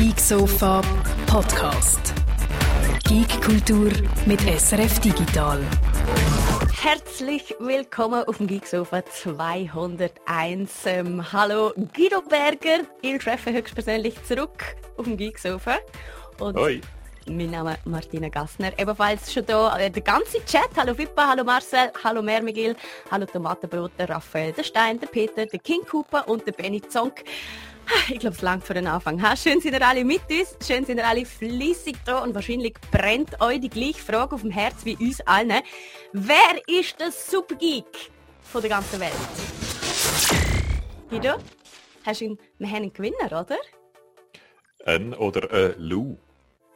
Geek Sofa Podcast. Geek Kultur mit SRF Digital. Herzlich willkommen auf dem Geeksofa 201. Ähm, hallo Guido Berger, ich treffe höchstpersönlich zurück auf dem Geeksofa. Und Hoi. Mein Name ist Martina Gassner. Ebenfalls schon da äh, der ganze Chat. Hallo Fippa, hallo Marcel, hallo Mermigil, hallo Tomatenbrot, der Raphael, der Stein, der Peter, der King Cooper und der Benny Zonk. Ich glaube, es langt für den Anfang. Ha? Schön sind ihr alle mit uns, schön sind ihr alle flüssig da und wahrscheinlich brennt euch die gleiche Frage auf dem Herz wie uns allen. Wer ist der Supergeek von der ganzen Welt? Guido, hast du einen, wir haben einen Gewinner, oder? Ein oder ein Lou.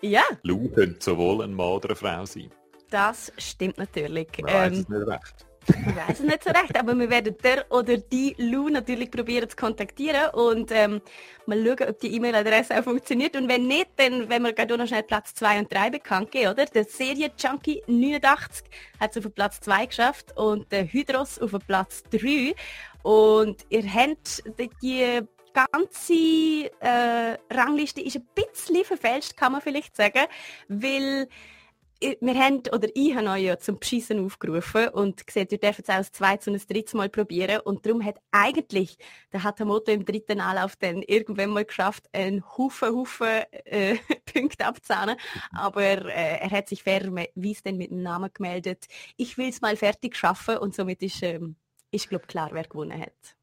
Ja. Lou könnte sowohl ein Mann oder eine Frau sein. Das stimmt natürlich. Man ähm, weiß es nicht recht. Ich weiß es nicht so recht, aber wir werden der oder die Lou natürlich probieren zu kontaktieren und ähm, mal schauen, ob die E-Mail-Adresse auch funktioniert. Und wenn nicht, dann werden wir gerade noch schnell Platz 2 und 3 bekannt geben, oder? Der Serie Junkie 89 hat es auf Platz 2 geschafft und der Hydros auf Platz 3. Und ihr habt die ganze äh, Rangliste ist ein bisschen verfälscht, kann man vielleicht sagen, weil wir haben, oder ich habe euch ja zum Beschissen aufgerufen und gesagt, ihr dürft es auch als zweites und ein drittes Mal probieren. Und darum hat eigentlich der Hatamoto im dritten Anlauf dann irgendwann mal geschafft, einen Haufen, Haufen äh, Punkte abzahnen, aber äh, er hat sich fairerweise dann mit dem Namen gemeldet, ich will es mal fertig schaffen und somit ist, ähm, ist glaube klar, wer gewonnen hat.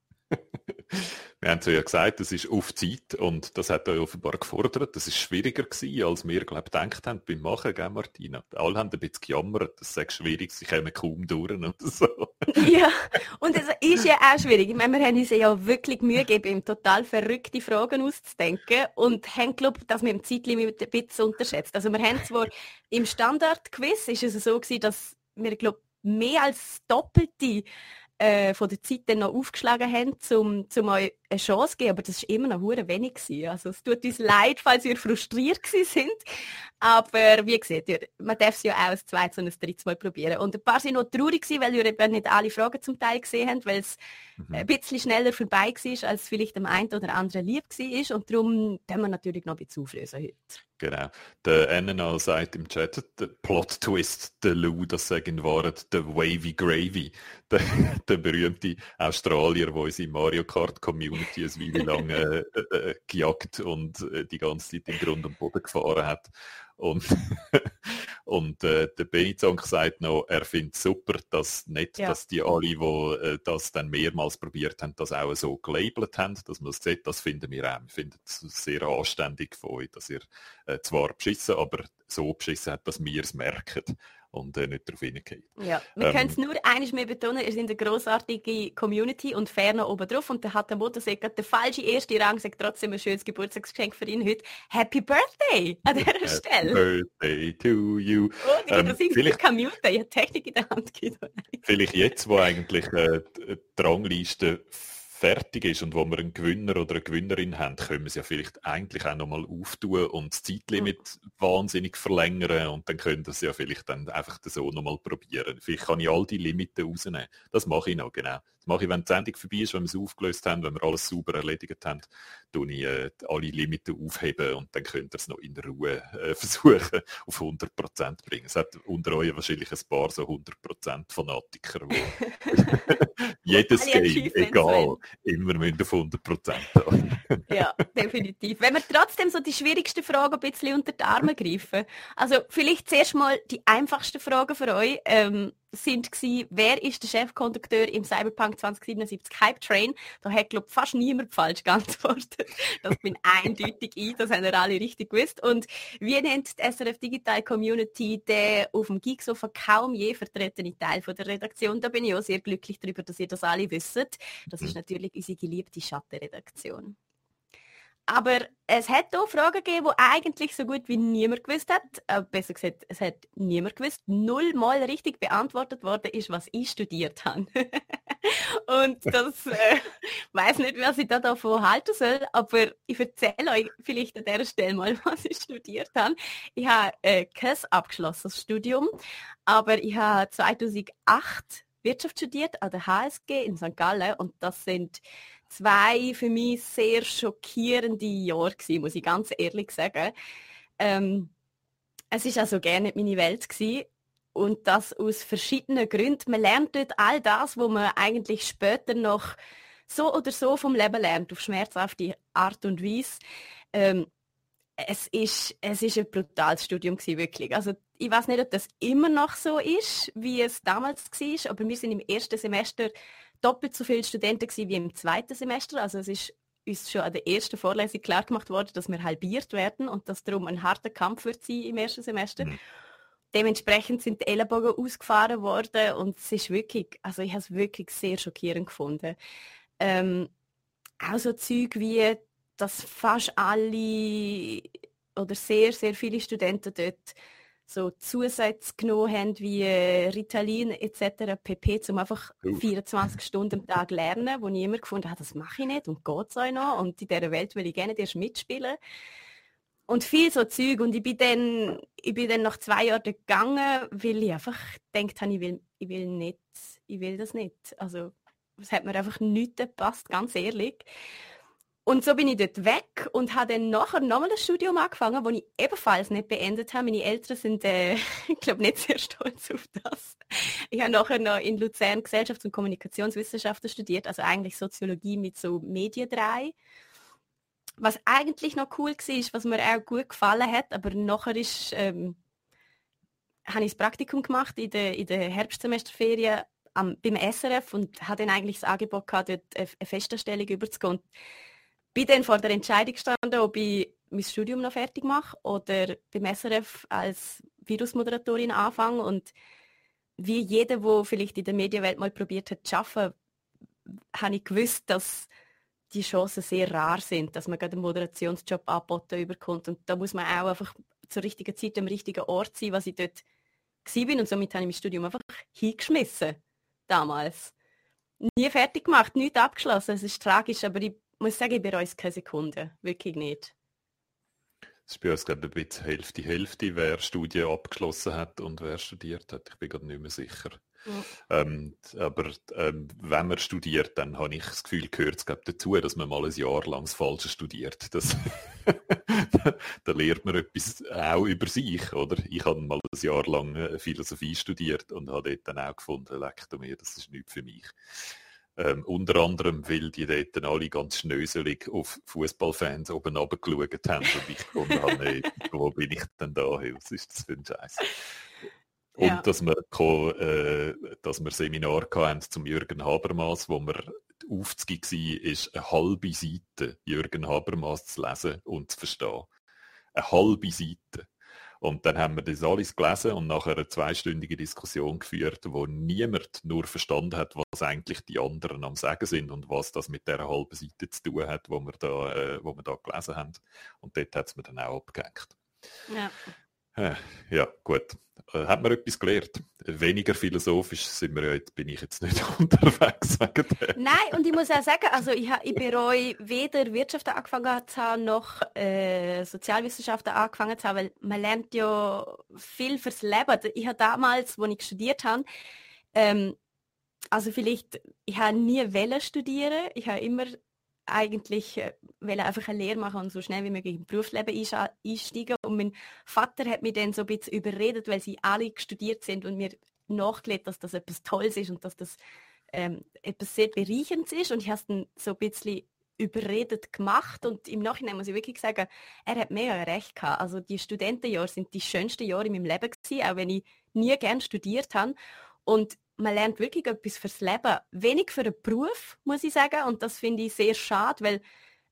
Wir haben es ja gesagt, das ist auf Zeit und das hat euch offenbar gefordert. Das ist schwieriger gewesen, als wir, glaube gedacht haben beim Machen, gell, Martina? Alle haben ein bisschen gejammert, das sei schwierig, sie kommen kaum durch und so. ja, und es ist ja auch schwierig. Ich meine, wir haben uns ja wirklich Mühe gegeben, total verrückte Fragen auszudenken und haben, glaube ich, das mit dem Zeitlimit ein bisschen unterschätzt. Also wir haben zwar im Standard-Quiz ist es so gewesen, dass wir, glaube mehr als doppelte äh, von der Zeit dann noch aufgeschlagen haben, um, um euch eine Chance geben, aber das war immer noch hure wenig gewesen. Also es tut uns leid, falls ihr frustriert sind, aber wie gesagt, ihr, man darf es ja auch als zweites und ein drittes Mal probieren. Und ein paar sind noch traurig gewesen, weil ihr eben nicht alle Fragen zum Teil gesehen habt, weil es mhm. ein bisschen schneller vorbei war, als vielleicht dem einen oder anderen lieb war und darum können wir natürlich noch ein bisschen auflösen heute. Genau. Der NNA sagt im Chat, der Plot-Twist, der Lou, das sagen waren, der Wavy Gravy, der, der berühmte Australier, der unsere Mario Kart Community ein Weile lang äh, äh, äh, gejagt und äh, die ganze Zeit im Grund und Boden gefahren hat. Und, und äh, der Benizonk sagt noch, er findet super, dass nicht, ja. dass die alle, die äh, das dann mehrmals probiert haben, das auch so gelabelt haben, dass man es sieht, das finden wir auch. Wir finden es sehr anständig von euch, dass ihr äh, zwar beschissen, aber so beschissen habt, dass wir es merken und äh, nicht darauf hingeht. Ja, wir ähm, können es nur eines mehr betonen, ihr seid eine großartige Community und ferner oben drauf und der hat der sagt, der falsche erste Rang sagt trotzdem ein schönes Geburtstagsgeschenk für ihn heute. Happy Birthday an dieser Happy Stelle. Birthday to you. Oh, die ähm, vielleicht kann muten, ich habe Technik in der Hand. vielleicht jetzt, wo eigentlich äh, die Rangliste fertig ist und wo wir einen Gewinner oder eine Gewinnerin haben, können wir es ja vielleicht eigentlich auch nochmal auftun und das Zeitlimit mhm. wahnsinnig verlängern und dann können wir es ja vielleicht dann einfach so nochmal probieren. Vielleicht kann ich all die Limiten rausnehmen. Das mache ich noch, genau. Das mache ich, wenn die Sendung vorbei ist, wenn wir es aufgelöst haben, wenn wir alles sauber erledigt haben, tue ich äh, alle Limiten aufheben und dann könnt ihr es noch in Ruhe äh, versuchen, auf 100% zu bringen. Es hat unter euch wahrscheinlich ein paar so 100% Fanatiker, die jedes Game, egal, immer müssen auf 100% haben. ja, definitiv. Wenn wir trotzdem so die schwierigsten Fragen ein bisschen unter die Arme greifen, also vielleicht zuerst mal die einfachsten Fragen für euch. Ähm, sind gewesen, wer ist der Chefkondukteur im Cyberpunk 2077 Hype Train? Da hat glaube fast niemand falsch geantwortet. Das bin eindeutig ich, das haben wir alle richtig gewusst. Und wie nennt die SRF Digital Community der auf dem Geeksofa kaum je vertretene Teil von der Redaktion? Da bin ich auch sehr glücklich darüber, dass ihr das alle wisst. Das ist mhm. natürlich unsere geliebte Schattenredaktion. Aber es hat auch Fragen gegeben, die eigentlich so gut wie niemand gewusst hat. Äh, besser gesagt, es hat niemand gewusst. Nullmal richtig beantwortet worden ist, was ich studiert habe. Und das äh, weiß nicht, was ich da davon halten soll, aber ich erzähle euch vielleicht an der Stelle mal, was ich studiert habe. Ich habe äh, kein abgeschlossenes Studium, aber ich habe 2008 Wirtschaft studiert an der HSG in St. Gallen und das sind zwei für mich sehr schockierende Jahre gewesen, muss ich ganz ehrlich sagen. Ähm, es ist also gerne nicht meine Welt gewesen. und das aus verschiedenen Gründen. Man lernt dort all das, wo man eigentlich später noch so oder so vom Leben lernt, auf schmerzhafte Art und Weise. Ähm, es ist, es ist ein brutales Studium gewesen, wirklich. Also ich weiß nicht, ob das immer noch so ist, wie es damals war, aber wir sind im ersten Semester doppelt so viele Studenten gewesen wie im zweiten Semester. Also es ist uns schon an der ersten Vorlesung klar gemacht worden, dass wir halbiert werden und dass darum ein harter Kampf wird sein im ersten Semester. Mhm. Dementsprechend sind die Ellenbogen ausgefahren worden und es ist wirklich, also ich habe es wirklich sehr schockierend gefunden. Ähm, auch so Zeug wie, dass fast alle oder sehr, sehr viele Studenten dort so Zusätze genommen haben wie äh, Ritalin etc. pp, um einfach uh. 24 Stunden am Tag lernen, wo ich immer gefunden habe, das mache ich nicht und geht es euch noch und in dieser Welt will ich gerne erst mitspielen. Und viel so Zeug und ich bin dann, ich bin dann nach zwei Jahren gegangen, weil ich einfach gedacht habe, ich will, ich will nicht, ich will das nicht. Also es hat mir einfach nicht gepasst, ganz ehrlich. Und so bin ich dort weg und habe dann nachher nochmal ein Studium angefangen, das ich ebenfalls nicht beendet habe. Meine Eltern sind, äh, ich glaube, nicht sehr stolz auf das. Ich habe nachher noch in Luzern Gesellschafts- und Kommunikationswissenschaften studiert, also eigentlich Soziologie mit so Medien 3. Was eigentlich noch cool war, was mir auch gut gefallen hat, aber nachher ist, ähm, habe ich das Praktikum gemacht in der, in der Herbstsemesterferien am, beim SRF und habe dann eigentlich das Angebot gehabt, dort eine Festanstellung überzugehen bin dann vor der Entscheidung gestanden, ob ich mein Studium noch fertig mache oder beim SRF als Virusmoderatorin anfange und wie jeder, der vielleicht in der Medienwelt mal probiert hat zu arbeiten, habe ich gewusst, dass die Chancen sehr rar sind, dass man gerade einen Moderationsjob angeboten überkommt. Und da muss man auch einfach zur richtigen Zeit am richtigen Ort sein, was ich dort bin. Und somit habe ich mein Studium einfach hingeschmissen. Damals. Nie fertig gemacht, nichts abgeschlossen. Es ist tragisch, aber ich muss sagen, ich bereue es keine Sekunde. Wirklich nicht. Es ist bei uns, glaube ich, ein bisschen Hälfte, Hälfte, wer Studien abgeschlossen hat und wer studiert hat. Ich bin gerade nicht mehr sicher. Ja. Ähm, aber ähm, wenn man studiert, dann habe ich das Gefühl, gehört es dazu, dass man mal ein Jahr lang das Falsche studiert. Das da lernt man etwas auch über sich, oder? Ich habe mal ein Jahr lang äh, Philosophie studiert und habe dort dann auch gefunden, leck mir, das ist nichts für mich. Ähm, unter anderem, weil die dort alle ganz schnöselig auf Fußballfans oben runtergeschaut haben und ich gefunden habe, hey, wo bin ich denn da? Hey, was ist das für ein Scheiß? Und ja. dass wir, äh, dass wir Seminar hatten zum Jürgen Habermas, wo wir aufzugehen war, ist eine halbe Seite Jürgen Habermas zu lesen und zu verstehen. Eine halbe Seite. Und dann haben wir das alles gelesen und nachher eine zweistündige Diskussion geführt, wo niemand nur verstanden hat, was eigentlich die anderen am Sagen sind und was das mit der halben Seite zu tun hat, wo wir da, äh, wo wir da gelesen haben. Und dort hat es mir dann auch abgehängt. Ja. Äh, ja, gut. Äh, hat man etwas gelernt? Weniger philosophisch sind wir jetzt, bin ich jetzt nicht unterwegs. Nein, und ich muss auch sagen, also ich, ich bereue weder Wirtschaft angefangen zu haben, noch äh, Sozialwissenschaften angefangen zu haben, weil man lernt ja viel fürs Leben. Ich habe damals, als ich studiert habe, ähm, also vielleicht, ich habe nie Welle studieren, ich habe immer eigentlich äh, einfach eine Lehre machen und so schnell wie möglich im Berufsleben einsteigen. Und mein Vater hat mich dann so ein bisschen überredet, weil sie alle studiert sind und mir nachgelegt, dass das etwas Tolles ist und dass das ähm, etwas sehr Bereicherndes ist. Und ich habe es dann so ein bisschen überredet gemacht und im Nachhinein muss ich wirklich sagen, er hat mega recht gehabt. Also die Studentenjahre sind die schönsten Jahre in meinem Leben gewesen, auch wenn ich nie gern studiert habe. Und man lernt wirklich etwas fürs Leben. Wenig für den Beruf, muss ich sagen. Und das finde ich sehr schade, weil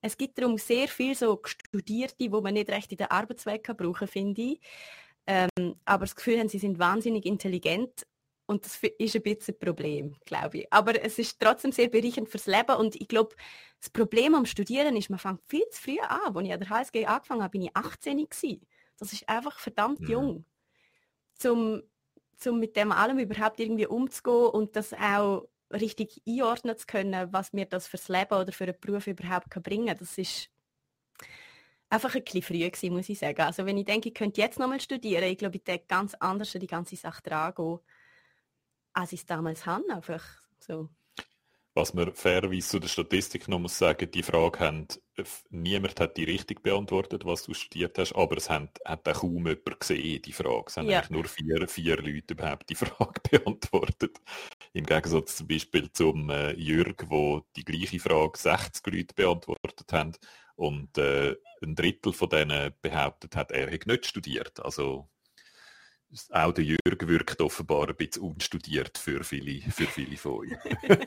es gibt darum sehr viel so Studierte, wo man nicht recht in der Arbeitswelt kann brauchen, finde ich. Ähm, aber das Gefühl haben, sie sind wahnsinnig intelligent und das ist ein bisschen ein Problem, glaube ich. Aber es ist trotzdem sehr bereichernd fürs Leben und ich glaube, das Problem am Studieren ist, man fängt viel zu früh an. Als ich an der HSG angefangen habe, bin ich 18 gewesen. Das ist einfach verdammt mhm. jung. Zum um mit dem allem überhaupt irgendwie umzugehen und das auch richtig einordnen zu können, was mir das fürs Leben oder für einen Beruf überhaupt kann bringen kann. Das ist einfach ein bisschen früh gewesen, muss ich sagen. Also wenn ich denke, ich könnte jetzt nochmal studieren, ich glaube, ich denke ganz anders an die ganze Sache dran gehen, als ich es damals habe. Einfach so. Was man fairerweise zu der Statistik noch muss sagen, die Frage haben, niemand hat die richtig beantwortet, was du studiert hast, aber es hat, hat auch kaum jemand gesehen, die Frage. Es haben ja. eigentlich nur vier, vier Leute überhaupt die Frage beantwortet. Im Gegensatz zum Beispiel zum äh, Jürg, wo die gleiche Frage 60 Leute beantwortet haben und äh, ein Drittel von denen behauptet hat, er hätte nicht studiert. Also auch der Jürg wirkt offenbar ein bisschen unstudiert für viele, für viele von euch.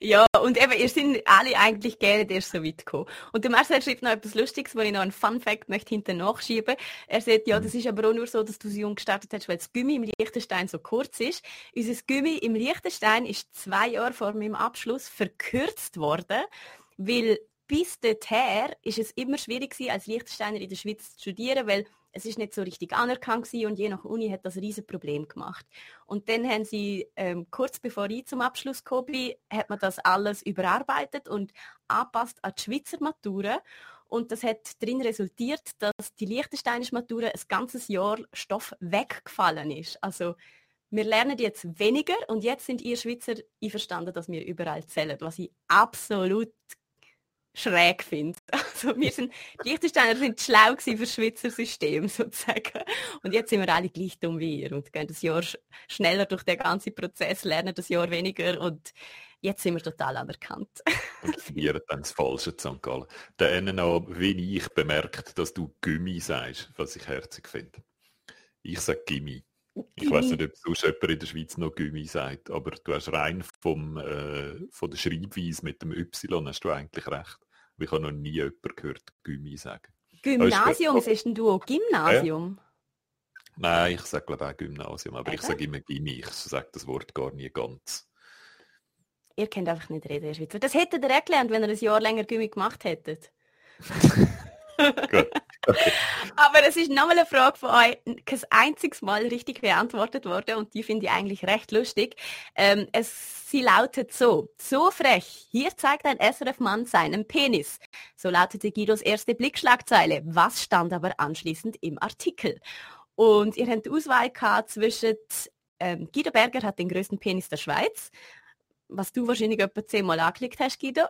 ja, und eben, ihr seid alle eigentlich gerne erst so weit gekommen. Und der Marcel schreibt noch etwas Lustiges, wo ich noch einen Fun Fact möchte hinter nachschieben. Er sagt, ja, das ist aber auch nur so, dass du so jung gestartet hast, weil das Gummi im Liechtenstein so kurz ist. Unser Gummi im Liechtenstein ist zwei Jahre vor meinem Abschluss verkürzt worden, weil bis dahin ist es immer schwierig gewesen, als Liechtensteiner in der Schweiz zu studieren, weil es ist nicht so richtig anerkannt und je nach Uni hat das ein riesen Problem gemacht. Und dann haben sie, ähm, kurz bevor ich zum Abschluss gekommen bin, hat man das alles überarbeitet und anpasst an die Schweizer Matura. Und das hat darin resultiert, dass die Liechtensteinische Matura ein ganzes Jahr Stoff weggefallen ist. Also wir lernen jetzt weniger und jetzt sind ihr Schweizer einverstanden, dass wir überall zählen, was ich absolut schräg finde. Also wir sind, die Liechtensteiner sind schlau für das Schweizer System sozusagen. Und jetzt sind wir alle gleich dumm wie ihr und gehen das Jahr schneller durch den ganzen Prozess, lernen das Jahr weniger und jetzt sind wir total anerkannt. und studieren dann das Falsche in St. Gallen. Der noch, wie ich, bemerkt, dass du Gummi sagst, was ich herzig finde. Ich sage Gimmi. Ich weiß nicht, ob sonst jemand in der Schweiz noch Gummi sagt, aber du hast rein vom, äh, von der Schreibweise mit dem Y hast du eigentlich recht. Ich habe noch nie jemanden gehört, Gymmi sagen. Gymnasium, sagst du auch Gymnasium? Ja. Nein, ich sage glaube auch Gymnasium, aber Eben? ich sage immer Gimmi, ich sage das Wort gar nie ganz. Ihr kennt einfach nicht reden, Herr Schweizer. Das hättet ihr gelernt, wenn ihr ein Jahr länger Gymmi gemacht hättet. Gut. Okay. Aber es ist nochmal eine Frage von euch, kein einziges Mal richtig beantwortet worden und die finde ich eigentlich recht lustig. Ähm, es, sie lautet so, so frech, hier zeigt ein SRF-Mann seinen Penis. So lautete Guidos erste Blickschlagzeile. Was stand aber anschließend im Artikel? Und ihr habt die Auswahl gehabt zwischen ähm, Guido Berger hat den größten Penis der Schweiz, was du wahrscheinlich etwa zehnmal angeklickt hast, Guido.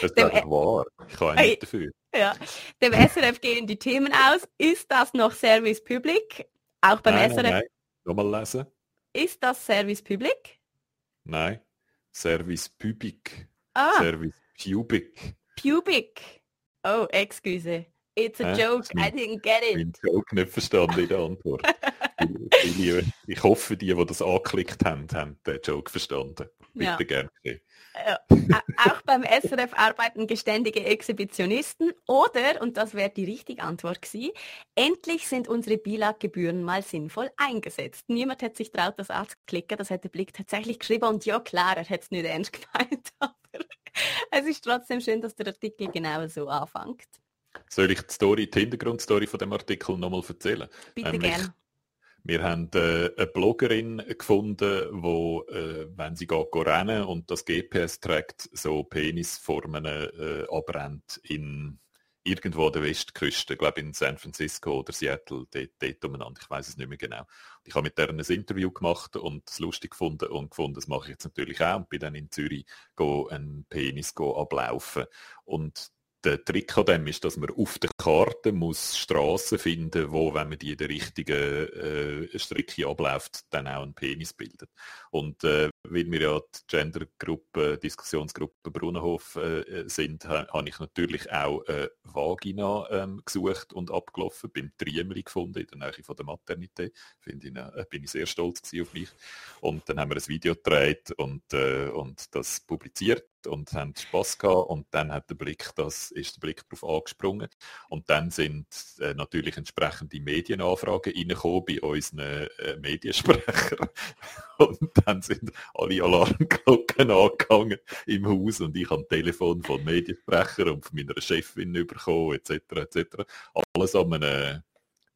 Das ist einfach wahr. Ich kann nicht dafür. Ja. Dem SRF gehen die Themen aus. Ist das noch Service Public? Auch beim nein, SRF. Nein. Nochmal lesen. Ist das Service Public? Nein. Service Public. Ah. Service Pubic. Pubic. Oh, excuse. It's a äh, joke. I didn't get it. Ich habe Joke nicht verstanden in der Antwort. ich hoffe, die, die das angeklickt haben, haben den Joke verstanden. Bitte ja. gerne. Äh, auch beim SRF arbeiten geständige Exhibitionisten oder, und das wäre die richtige Antwort gewesen, endlich sind unsere Bilaggebühren mal sinnvoll eingesetzt. Niemand hätte sich traut, das anzuklicken, das hätte Blick tatsächlich geschrieben und ja klar, er hätte es nicht ernst gemeint, aber es ist trotzdem schön, dass der Artikel genau so anfängt. Soll ich die Story, die Hintergrundstory von dem Artikel nochmal erzählen? Bitte gerne. Wir haben äh, eine Bloggerin gefunden, wo, äh, wenn sie geht, geht rennen und das GPS trägt, so Penisformen äh, abbrennt in irgendwo an der Westküste, glaube in San Francisco oder Seattle, dort, dort umeinander, ich weiß es nicht mehr genau. Ich habe mit der ein Interview gemacht und es lustig gefunden und gefunden, das mache ich jetzt natürlich auch und bin dann in Zürich einen Penis ablaufen. Und der Trick an dem ist, dass man auf der Karte muss Straßen finden, wo, wenn man die in der richtigen äh, Strecke abläuft, dann auch einen Penis bildet. Und äh, weil wir ja die Gendergruppe, Diskussionsgruppe Brunnenhof äh, sind, ha, habe ich natürlich auch äh, Vagina ähm, gesucht und abgelaufen, bin Triemli gefunden in der Nähe von der Maternität. Finde ich, äh, bin ich sehr stolz auf mich. Und dann haben wir ein Video gedreht und, äh, und das publiziert und haben Spaß gehabt und dann hat der Blick, das ist der Blick darauf angesprungen und dann sind äh, natürlich entsprechende Medienanfragen reingekommen bei unseren äh, Mediensprechern und dann sind alle Alarmglocken angegangen im Haus und ich ein Telefon von Mediensprechern und von meiner Chefin bekommen etc. etc. Alles an einem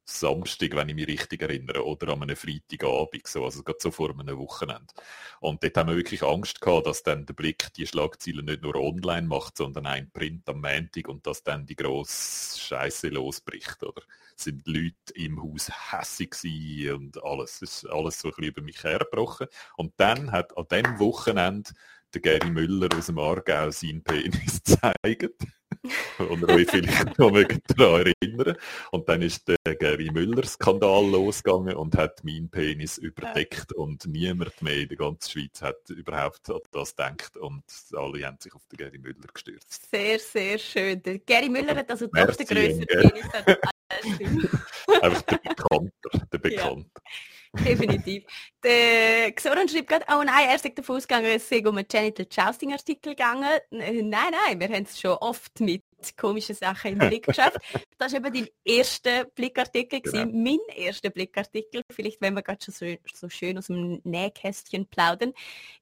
Samstag, wenn ich mich richtig erinnere, oder an einem Freitagabend, so, also gerade so vor einem Wochenende. Und dort haben wir wirklich Angst gehabt, dass dann der Blick die Schlagzeilen nicht nur online macht, sondern ein Print am Montag und dass dann die grosse Scheiße losbricht, oder? Sind Leute im Haus hässig und alles, es ist alles so ein bisschen über mich hergebrochen. Und dann hat an dem Wochenende der Gary Müller aus dem Aargau seinen Penis gezeigt. und euch vielleicht noch daran erinnern. Und dann ist der Gary Müller-Skandal losgegangen und hat meinen Penis überdeckt und niemand mehr in der ganzen Schweiz hat überhaupt an das gedacht und alle haben sich auf den Gary Müller gestürzt. Sehr, sehr schön. Der Gary Müller hat also doch den größeren Penis. Einfach der Bekannter, der Bekannter. Ja. Definitiv. Der Xoran schreibt gerade, oh nein, er sagt davon ausgegangen, es sei um einen Genital Jousting Artikel gegangen. Nein, nein, wir haben es schon oft mit komischen Sachen im Blick geschafft. Das war eben dein erster Blickartikel, genau. mein erster Blickartikel, vielleicht wenn wir gerade schon so, so, schön aus dem Nähkästchen plaudern,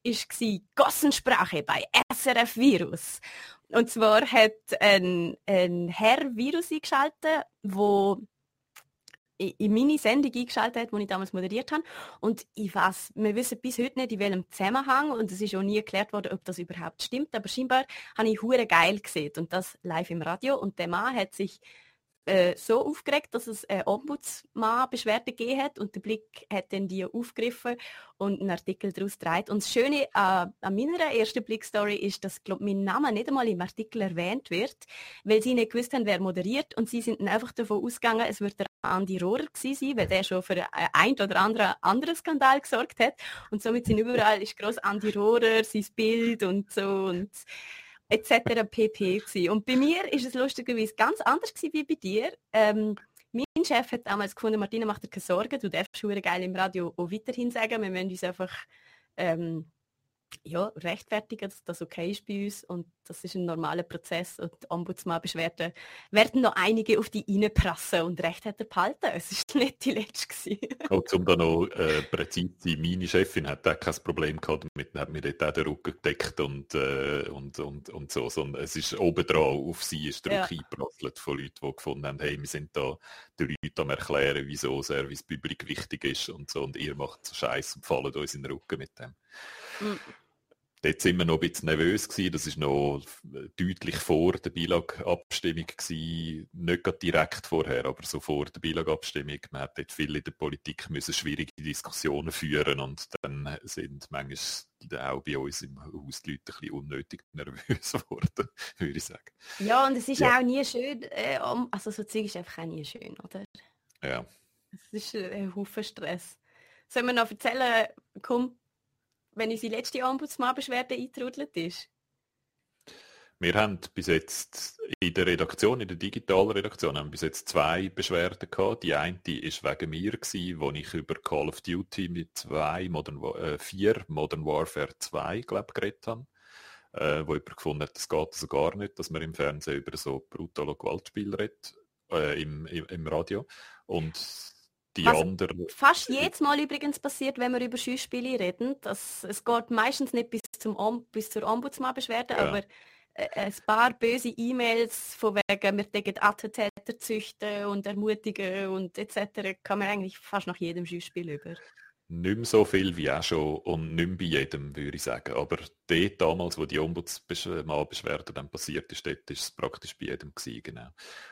ist Gossensprache bei SRF Virus. Und zwar hat ein, ein Herr Virus eingeschaltet, wo in meine Sendung eingeschaltet hat, die ich damals moderiert habe. Und ich weiß, wir wissen bis heute nicht, in welchem Zusammenhang, und es ist auch nie erklärt worden, ob das überhaupt stimmt, aber scheinbar habe ich hure geil gesehen und das live im Radio. Und der Mann hat sich äh, so aufgeregt, dass es eine Ombudsmann-Beschwerde gegeben hat und der Blick hat dann die aufgegriffen und einen Artikel daraus gedreht. Und das Schöne äh, an meiner ersten Blick-Story ist, dass glaub, mein Name nicht einmal im Artikel erwähnt wird, weil sie nicht gewusst haben, wer moderiert. Und sie sind dann einfach davon ausgegangen, es wird der Andi Rohrer gewesen sein, weil der schon für ein oder andere anderen Skandal gesorgt hat. Und somit sind überall ist groß Andi Rohrer, sein Bild und so. Und etc. pp. Gewesen. Und bei mir ist es lustigerweise ganz anders gewesen wie bei dir. Ähm, mein Chef hat damals gefunden, Martina, mach dir keine Sorgen, du darfst schon geil im Radio auch weiterhin sagen, wir müssen uns einfach ähm, ja, rechtfertigen, dass das okay ist bei uns und das ist ein normaler Prozess und Ombudsmann-Beschwerden werden noch einige auf die reinprassen und Recht hat er behalten. Es ist nicht die letzte Und um da noch äh, präzise sein, meine Chefin hat auch kein Problem gehabt damit, hat mir dort auch den Rücken gedeckt und, äh, und, und, und so, sondern es ist obendran auf sie ist der ja. eingeprasselt von Leuten, die gefunden haben, hey, wir sind da den Leuten am erklären, wieso Service Public wichtig ist und so und ihr macht so Scheiß und fallen uns in den Rücken mit dem. Mhm. Dort sind wir noch ein bisschen nervös gewesen. Das ist noch deutlich vor der Beilagabstimmung gewesen. Nicht gerade direkt vorher, aber so vor der Beilagabstimmung. Man hat dort viel in der Politik müssen schwierige Diskussionen führen und dann sind manchmal auch bei uns im Haus die Leute ein bisschen unnötig nervös geworden, würde ich sagen. Ja, und es ist ja. auch nie schön, äh, also so Zeug ist einfach auch nie schön, oder? Ja. Es ist ein Haufen Stress. Sollen wir noch erzählen, komm, wenn unsere letzte Ombudsmann-Beschwerde eingetrudelt ist? Wir haben bis jetzt in der Redaktion, in der digitalen Redaktion, haben bis jetzt zwei Beschwerden gehabt. Die eine war wegen mir, wo ich über Call of Duty mit zwei Modern, äh, vier Modern Warfare 2, glaube geredet habe. Äh, wo jemand gefunden hat, es geht also gar nicht, dass man im Fernsehen über so brutale Gewaltspiele redet, äh, im, im, im Radio. Und die Was anderen. Fast jedes Mal übrigens passiert, wenn wir über Schießspiele reden. Dass, es geht meistens nicht bis, zum, bis zur Ombudsmann-Beschwerde, ja. aber äh, ein paar böse E-Mails von wegen, wir denken Attentäter züchten und ermutigen und etc. kann man eigentlich fast nach jedem Schießspiel über. Nicht mehr so viel wie auch schon und nicht mehr bei jedem, würde ich sagen. Aber dort damals, wo die Ombudsmann-Beschwerde dann passiert ist, dort ist es praktisch bei jedem gewesen, genau.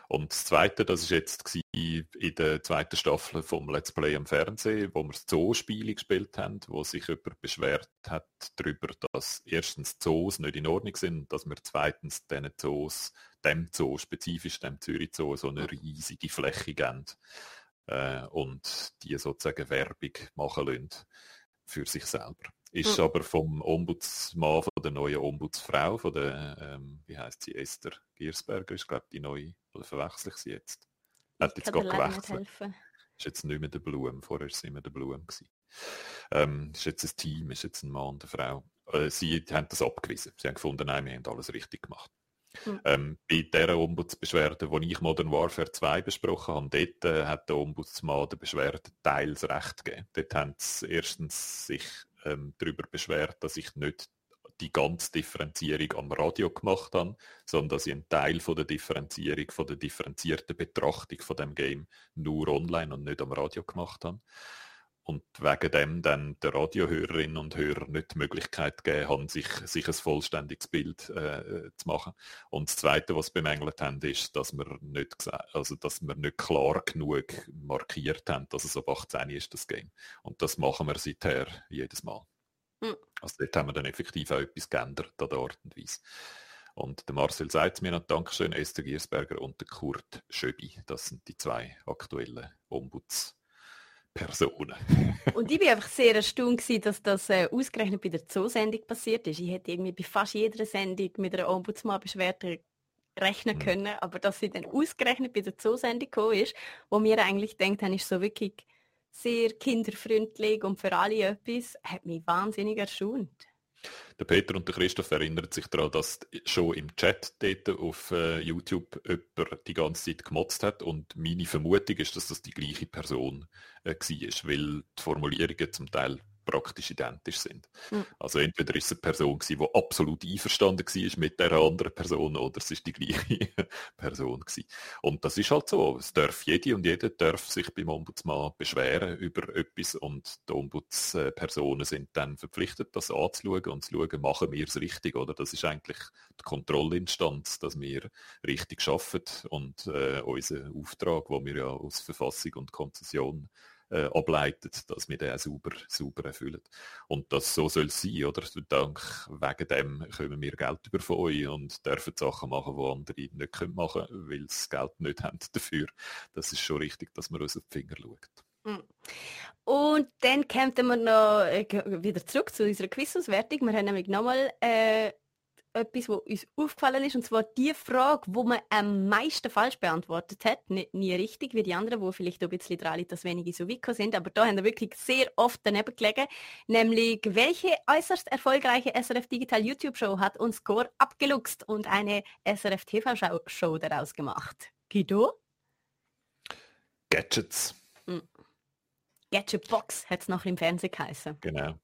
Und das Zweite, das ist jetzt in der zweiten Staffel vom Let's Play am Fernsehen, wo wir Zoospiele gespielt haben, wo sich jemand beschwert hat darüber, dass erstens Zoos nicht in Ordnung sind, dass wir zweitens diesen Zoos, dem Zoo, spezifisch dem Zürich Zoo, so eine riesige Fläche geben äh, und die sozusagen Werbung machen lassen für sich selber. Ist mhm. aber vom Ombudsmann, von der neuen Ombudsfrau, von der, ähm, wie heißt sie, Esther Giersberger, ist glaube die neue, oder verwechsel ich sie jetzt? Hat jetzt gerade gewechselt. Ist jetzt nicht mehr der Blum, vorher war es immer der Blum. Ähm, ist jetzt ein Team, ist jetzt ein Mann und eine Frau. Äh, sie haben das abgewiesen. Sie haben gefunden, nein, wir haben alles richtig gemacht. Mhm. Ähm, bei dieser Ombudsbeschwerde, die ich Modern Warfare 2 besprochen habe, dort äh, hat der Ombudsmann der Beschwerde teils recht gegeben. Dort haben sie erstens sich ähm, darüber beschwert, dass ich nicht die ganze Differenzierung am Radio gemacht habe, sondern dass ich einen Teil von der Differenzierung, von der differenzierten Betrachtung von dem Game nur online und nicht am Radio gemacht habe und wegen dem dann der Radiohörerinnen und Hörer nicht die Möglichkeit gegeben haben, sich, sich ein vollständiges Bild äh, zu machen. Und das Zweite, was bemängelt haben, ist, dass wir nicht, also dass wir nicht klar genug markiert haben, dass es ab 18 ist, das Game. Und das machen wir seither jedes Mal. Mhm. Also dort haben wir dann effektiv auch etwas geändert an der Art und Weise. Und der Marcel sagt mir noch Dankeschön, Esther Giersberger und der Kurt Schöbi. Das sind die zwei aktuellen Ombuds. Personen. und ich bin einfach sehr erstaunt gewesen, dass das äh, ausgerechnet bei der Zoosendung passiert ist. Ich hätte irgendwie bei fast jeder Sendung mit einer Ombudsmann-Beschwerde rechnen mhm. können, aber dass sie dann ausgerechnet bei der Zoosendung gekommen ist, wo mir eigentlich denkt, dann ist so wirklich sehr kinderfreundlich und für alle etwas, hat mich wahnsinnig erstaunt. Der Peter und der Christoph erinnern sich daran, dass schon im Chat dort auf äh, YouTube jemand die ganze Zeit gemotzt hat. Und meine Vermutung ist, dass das die gleiche Person äh, war, weil die Formulierungen zum Teil praktisch identisch sind. Mhm. Also entweder ist es eine Person gewesen, die absolut einverstanden war mit der anderen Person oder es ist die gleiche Person gewesen. Und das ist halt so. Es darf jede und jeder darf sich beim Ombudsmann beschweren über etwas und die Ombudspersonen sind dann verpflichtet, das anzuschauen und zu schauen, machen wir es richtig oder das ist eigentlich die Kontrollinstanz, dass wir richtig schaffen und äh, unser Auftrag, wo wir ja aus Verfassung und Konzession äh, ableitet, dass wir den sauber, sauber erfüllen. Und das so soll es sein, oder? Dank wegen dem können wir Geld über von euch und dürfen Sachen machen, die andere nicht können machen können, weil sie das Geld nicht haben dafür. Das ist schon richtig, dass man uns auf die Finger schaut. Hm. Und dann kämen wir noch äh, wieder zurück zu unserer Quizauswertung. Wir haben nämlich nochmal äh, etwas, was uns aufgefallen ist, und zwar die Frage, wo man am meisten falsch beantwortet hat, nicht nie richtig, wie die anderen, wo vielleicht ein bisschen dran liegt, dass wenige so Vico sind, aber da haben wir wirklich sehr oft daneben gelegen, nämlich welche äußerst erfolgreiche SRF Digital YouTube-Show hat uns Score abgeluchst und eine SRF TV-Show daraus gemacht? Guido? Gadgets. Hm. Gadget Box hat es noch im Fernsehen geheißen. Genau.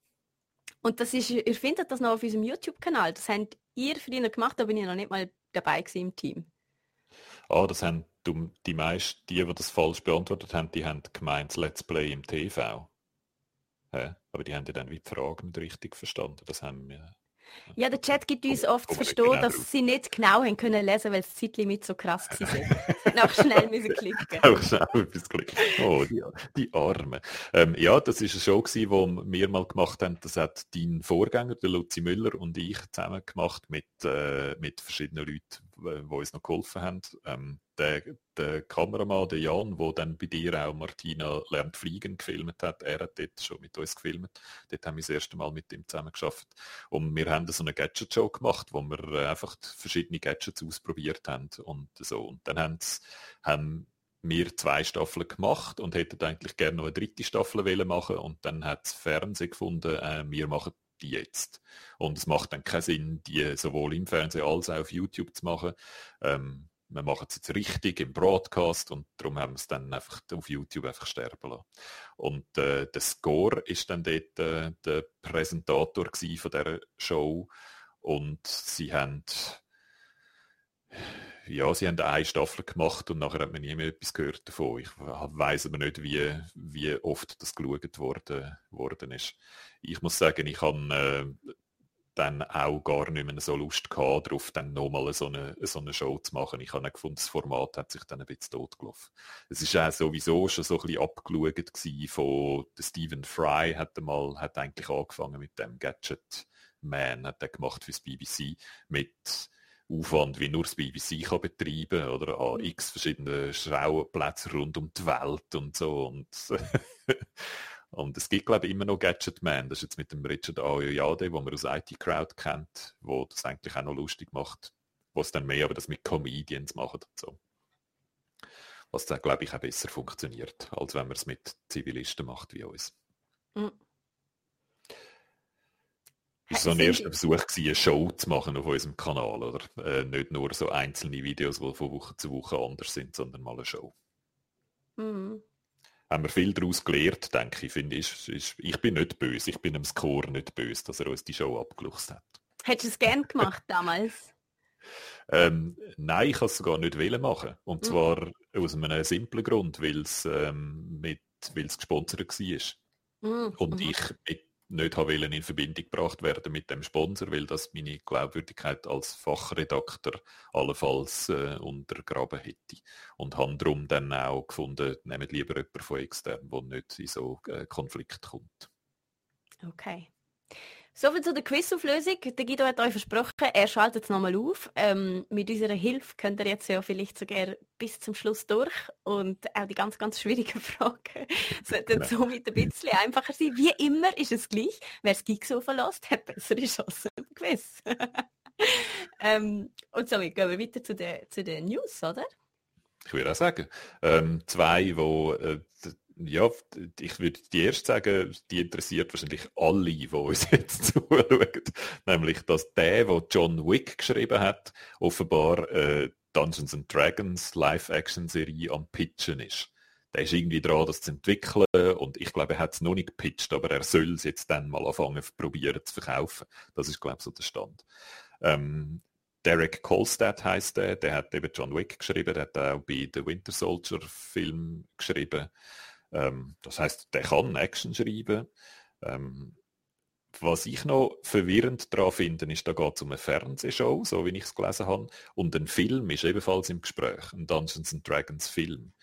Und das ist, ihr findet das noch auf unserem YouTube-Kanal. Das habt ihr für ihn gemacht, da bin ich noch nicht mal dabei im Team. Ah, das haben die meisten, die, die das falsch beantwortet haben, die haben gemeint, Let's Play im TV. Ja, aber die haben ja dann wie die Frage nicht richtig verstanden. Das haben wir ja, der Chat gibt uns oft zu verstehen, genau dass drauf. sie nicht genau haben können lesen, weil das Zeitlimit so krass war. sie noch schnell müssen klicken. Auch schnell etwas klicken. Oh, die, die Armen. Ähm, ja, das ist eine Show, die wir mal gemacht haben. Das hat dein Vorgänger, der Luzi Müller und ich zusammen gemacht mit, äh, mit verschiedenen Leuten, die uns noch geholfen haben. Ähm, der, der Kameramann, der Jan, der dann bei dir auch Martina lernt fliegen gefilmt hat, er hat dort schon mit uns gefilmt. Dort haben wir das erste Mal mit ihm zusammen geschafft. Und wir haben so eine Gadget-Show gemacht, wo wir einfach verschiedene Gadgets ausprobiert haben und so. Und dann haben wir zwei Staffeln gemacht und hätten eigentlich gerne noch eine dritte Staffel machen und dann hat das Fernsehen gefunden, äh, wir machen die jetzt. Und es macht dann keinen Sinn, die sowohl im Fernsehen als auch auf YouTube zu machen. Ähm, wir machen es jetzt richtig im Broadcast und darum haben wir es dann einfach auf YouTube einfach sterben lassen. Und äh, der Score ist dann dort äh, der Präsentator von der Show und sie haben ja, sie haben eine Staffel gemacht und nachher hat man nie mehr etwas gehört davon. Ich weiß aber nicht, wie, wie oft das geschaut worden, worden ist. Ich muss sagen, ich habe äh, dann auch gar nicht mehr so Lust gehabt, darauf dann nochmal so eine, so eine Show zu machen. Ich habe gefunden, das Format hat sich dann ein bisschen totgelaufen. Es ist auch sowieso schon so ein bisschen abgeschaut von Stephen Fry hat mal, hat eigentlich angefangen mit dem Gadget Man, hat er gemacht fürs BBC mit Aufwand, wie nur das BBC kann betreiben oder an mhm. x verschiedene Schauenplätze rund um die Welt und so und Und es gibt, glaube ich, immer noch Gadget Man. Das ist jetzt mit dem Richard Ayoyade, wo man aus IT Crowd kennt, wo das eigentlich auch noch lustig macht, wo es dann mehr aber das mit Comedians macht und so. Was dann, glaube ich, auch besser funktioniert, als wenn man es mit Zivilisten macht wie uns. Mhm. Es war so ein erster Versuch, gewesen, eine Show zu machen auf unserem Kanal, oder? Äh, nicht nur so einzelne Videos, die von Woche zu Woche anders sind, sondern mal eine Show. Mhm haben wir viel daraus gelernt, denke ich. Finde ich, ist, ich bin nicht böse, ich bin dem Score nicht böse, dass er uns die Show abgeluchst hat. Hättest du es gern gemacht damals? Ähm, nein, ich kann es sogar nicht wollen machen. Und mhm. zwar aus einem simplen Grund, weil es ähm, mit, gesponsert war. Mhm. Und ich mit nicht wollen in Verbindung gebracht werden mit dem Sponsor, weil das meine Glaubwürdigkeit als Fachredakteur allenfalls äh, untergraben hätte. Und habe darum dann auch gefunden, nehmt lieber jemanden von extern, der nicht in so äh, Konflikt kommt. Okay. Soviel zu der Quizauflösung. Der Guido hat euch versprochen, er schaltet es nochmal auf. Ähm, mit unserer Hilfe könnt ihr jetzt ja vielleicht sogar bis zum Schluss durch und auch die ganz, ganz schwierigen Fragen sollten genau. somit ein bisschen einfacher sein. Wie immer ist es gleich. Wer das Gig so verlässt, hat bessere Chancen im Quiz. ähm, und somit gehen wir weiter zu den, zu den News, oder? Ich würde auch sagen, ähm, zwei, die äh, ja, ich würde die erst sagen, die interessiert wahrscheinlich alle, die uns jetzt zuschauen. Nämlich, dass der, der John Wick geschrieben hat, offenbar äh, Dungeons and Dragons Live-Action-Serie am Pitchen ist. Der ist irgendwie dran, das zu entwickeln und ich glaube, er hat es noch nicht gepitcht, aber er soll es jetzt dann mal anfangen, probieren zu verkaufen. Das ist, glaube ich, so der Stand. Ähm, Derek Kolstad heißt der, der hat eben John Wick geschrieben, der hat auch bei The Winter Soldier Film geschrieben. Ähm, das heißt, der kann Action schreiben. Ähm, was ich noch verwirrend daran finde, ist, da geht es um eine Fernsehshow, so wie ich es gelesen habe, und ein Film ist ebenfalls im Gespräch, ein Dungeons and Dragons Film.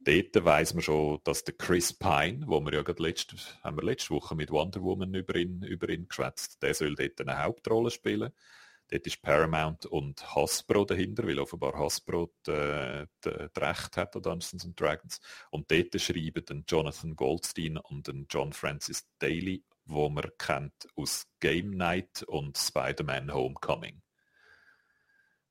Dort weiß man schon, dass der Chris Pine, wo wir ja gerade letzte, haben wir letzte Woche mit Wonder Woman über ihn, über ihn geschwätzt, der soll dort eine Hauptrolle spielen. Dort ist Paramount und Hasbro dahinter, weil offenbar Hasbro die, die Rechte hat an Dungeons and Dragons. Und dort schreiben den Jonathan Goldstein und den John Francis Daly, wo man kennt aus Game Night und Spider-Man Homecoming.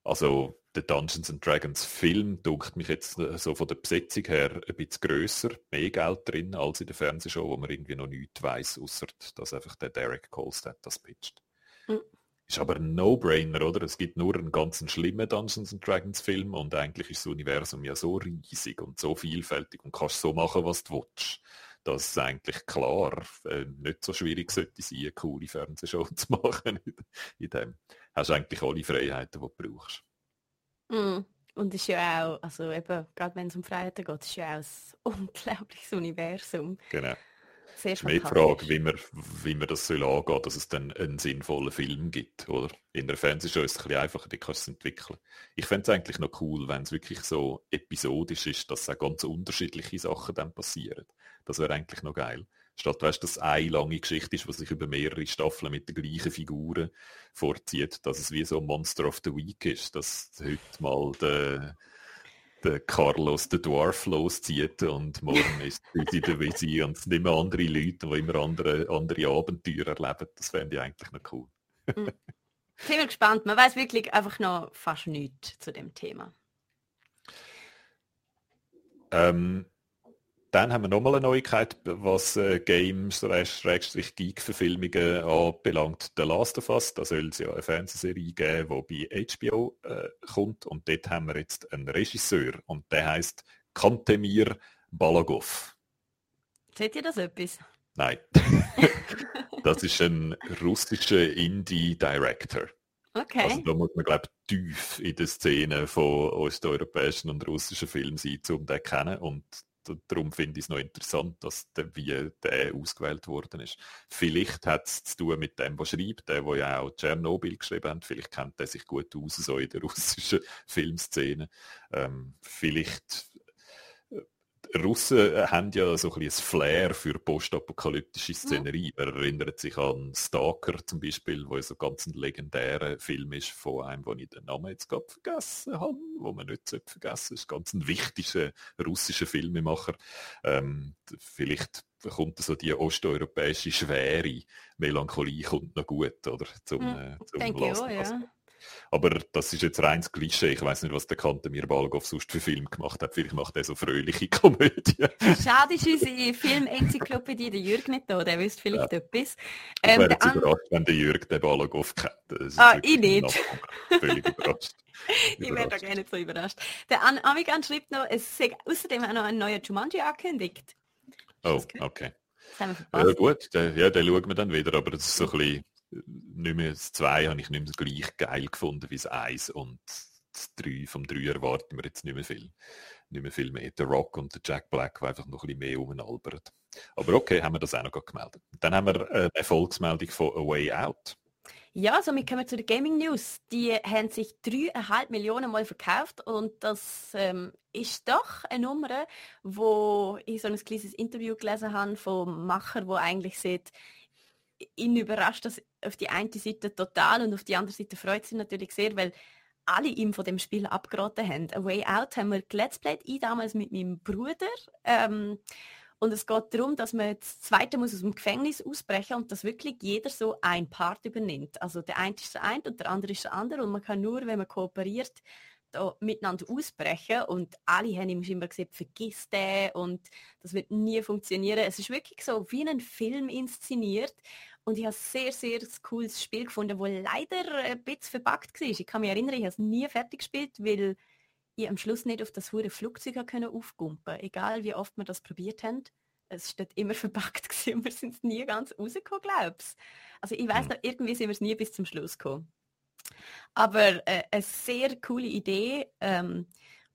Also der Dungeons and Dragons Film dunkelt mich jetzt äh, so von der Besetzung her ein bisschen grösser, mehr Geld drin als in der Fernsehshow, wo man irgendwie noch nichts weiß, außer dass einfach der Derek Kolstad das pitcht. Ist aber ein No-Brainer, oder? Es gibt nur einen ganzen schlimmen Dungeons and Dragons Film und eigentlich ist das Universum ja so riesig und so vielfältig und kannst so machen, was du willst. Dass es eigentlich klar äh, nicht so schwierig sollte sein, eine coole Fernsehshow zu machen. In dem hast du eigentlich alle Freiheiten, die du brauchst. Mm. Und ist ja auch, also eben, gerade wenn es um Freiheiten geht, ist ja auch ein unglaubliches Universum. Genau. Sehr ist mehr die Frage, wie man, wie man das soll angehen dass es dann einen sinnvollen Film gibt. Oder? In der Fernsehshow ist es ein bisschen einfacher, die kannst du entwickeln. Ich fände es eigentlich noch cool, wenn es wirklich so episodisch ist, dass auch ganz unterschiedliche Sachen dann passieren. Das wäre eigentlich noch geil. Statt, weißt, dass es eine lange Geschichte ist, die sich über mehrere Staffeln mit den gleichen Figuren vorzieht, dass es wie so ein Monster of the Week ist, dass heute mal der der Carlos der Dwarf loszieht und morgen ist Susi der Visi und es sind immer andere Leute, die immer andere, andere Abenteuer erleben. Das fände ich eigentlich noch cool. Mhm. Sind wir gespannt. Man weiß wirklich einfach noch fast nichts zu dem Thema. Ähm, dann haben wir nochmal eine Neuigkeit, was äh, Games Geek-Verfilmungen anbelangt. The Last of Us, da soll es ja eine Fernsehserie geben, die bei HBO äh, kommt. Und dort haben wir jetzt einen Regisseur und der heißt Kantemir Balagov. Seht ihr das etwas? Nein. das ist ein russischer Indie-Director. Okay. Also da muss man, glaube ich, tief in der Szene von osteuropäischen und russischen Filmen sein, um den zu kennen. Und darum finde ich es noch interessant, dass der, wie der ausgewählt worden ist. Vielleicht hat es zu tun mit dem, was schreibt, der, der ja auch Tschernobyl geschrieben hat. Vielleicht kennt er sich gut aus so in der russischen Filmszene. Ähm, vielleicht Russen äh, haben ja so ein, ein Flair für postapokalyptische Szenerie. Man erinnert sich an Stalker zum Beispiel, wo so ganz ein legendärer Film ist von einem, wo ich den Namen jetzt gerade vergessen habe, wo man nicht vergessen ist. Ganz ein wichtiger russischer Filmemacher. Ähm, vielleicht kommt so die osteuropäische schwere Melancholie kommt noch gut, oder? Zum, hm, äh, zum Denke ich auch, ja. Aber das ist jetzt reines Klischee. Ich weiß nicht, was der Kantemir Balgov sonst für Film gemacht hat. Vielleicht macht er so fröhliche Komödie. Schade ist unsere Filmenzyklopädie, der Jürg nicht da. Der wüsste vielleicht ja. etwas. Ähm, ich wäre jetzt überrascht, wenn der Jürg den Balgov kennt. Ah, ich nicht. Völlig überrascht. ich wäre da gerne so überrascht. Der An Amigan schreibt noch, es sei außerdem auch noch ein neuer Jumanji angekündigt. Oh, okay. Ja gut, den, ja, den schauen wir dann wieder, aber das ist so ein bisschen nicht mehr das 2 habe ich nicht mehr gleich geil gefunden wie das 1 und das 3, vom 3 erwarten wir jetzt nicht mehr viel. Nicht mehr viel mehr. Der Rock und der Jack Black, der einfach noch ein bisschen mehr umalbern. Aber okay, haben wir das auch noch gemeldet. Dann haben wir äh, eine Erfolgsmeldung von A Way Out. Ja, somit kommen wir zu den Gaming News. Die haben sich dreieinhalb Millionen Mal verkauft und das ähm, ist doch eine Nummer, wo ich so ein kleines Interview gelesen habe vom Macher, wo eigentlich sieht, ihn überrascht das auf die eine Seite total und auf die andere Seite freut sich natürlich sehr, weil alle ihm von dem Spiel abgeraten haben. A Way Out haben wir Let's Play ich damals mit meinem Bruder. Ähm, und es geht darum, dass man das zweite muss aus dem Gefängnis ausbrechen und dass wirklich jeder so ein Part übernimmt. Also der eine ist der eine und der andere ist der andere und man kann nur, wenn man kooperiert, da miteinander ausbrechen und alle haben ihm immer gesagt, vergiss den und das wird nie funktionieren. Es ist wirklich so wie ein Film inszeniert und ich habe sehr, sehr cooles Spiel gefunden, das leider ein bisschen verbuggt war. Ich kann mich erinnern, ich habe es nie fertig gespielt, weil ich am Schluss nicht auf das hure Flugzeug können aufgumpen Egal wie oft wir das probiert haben. Es ist immer verbuggt und wir sind nie ganz rausgekommen, glaub's. Also ich weiß hm. noch, irgendwie sind wir es nie bis zum Schluss gekommen. Aber äh, eine sehr coole Idee ähm,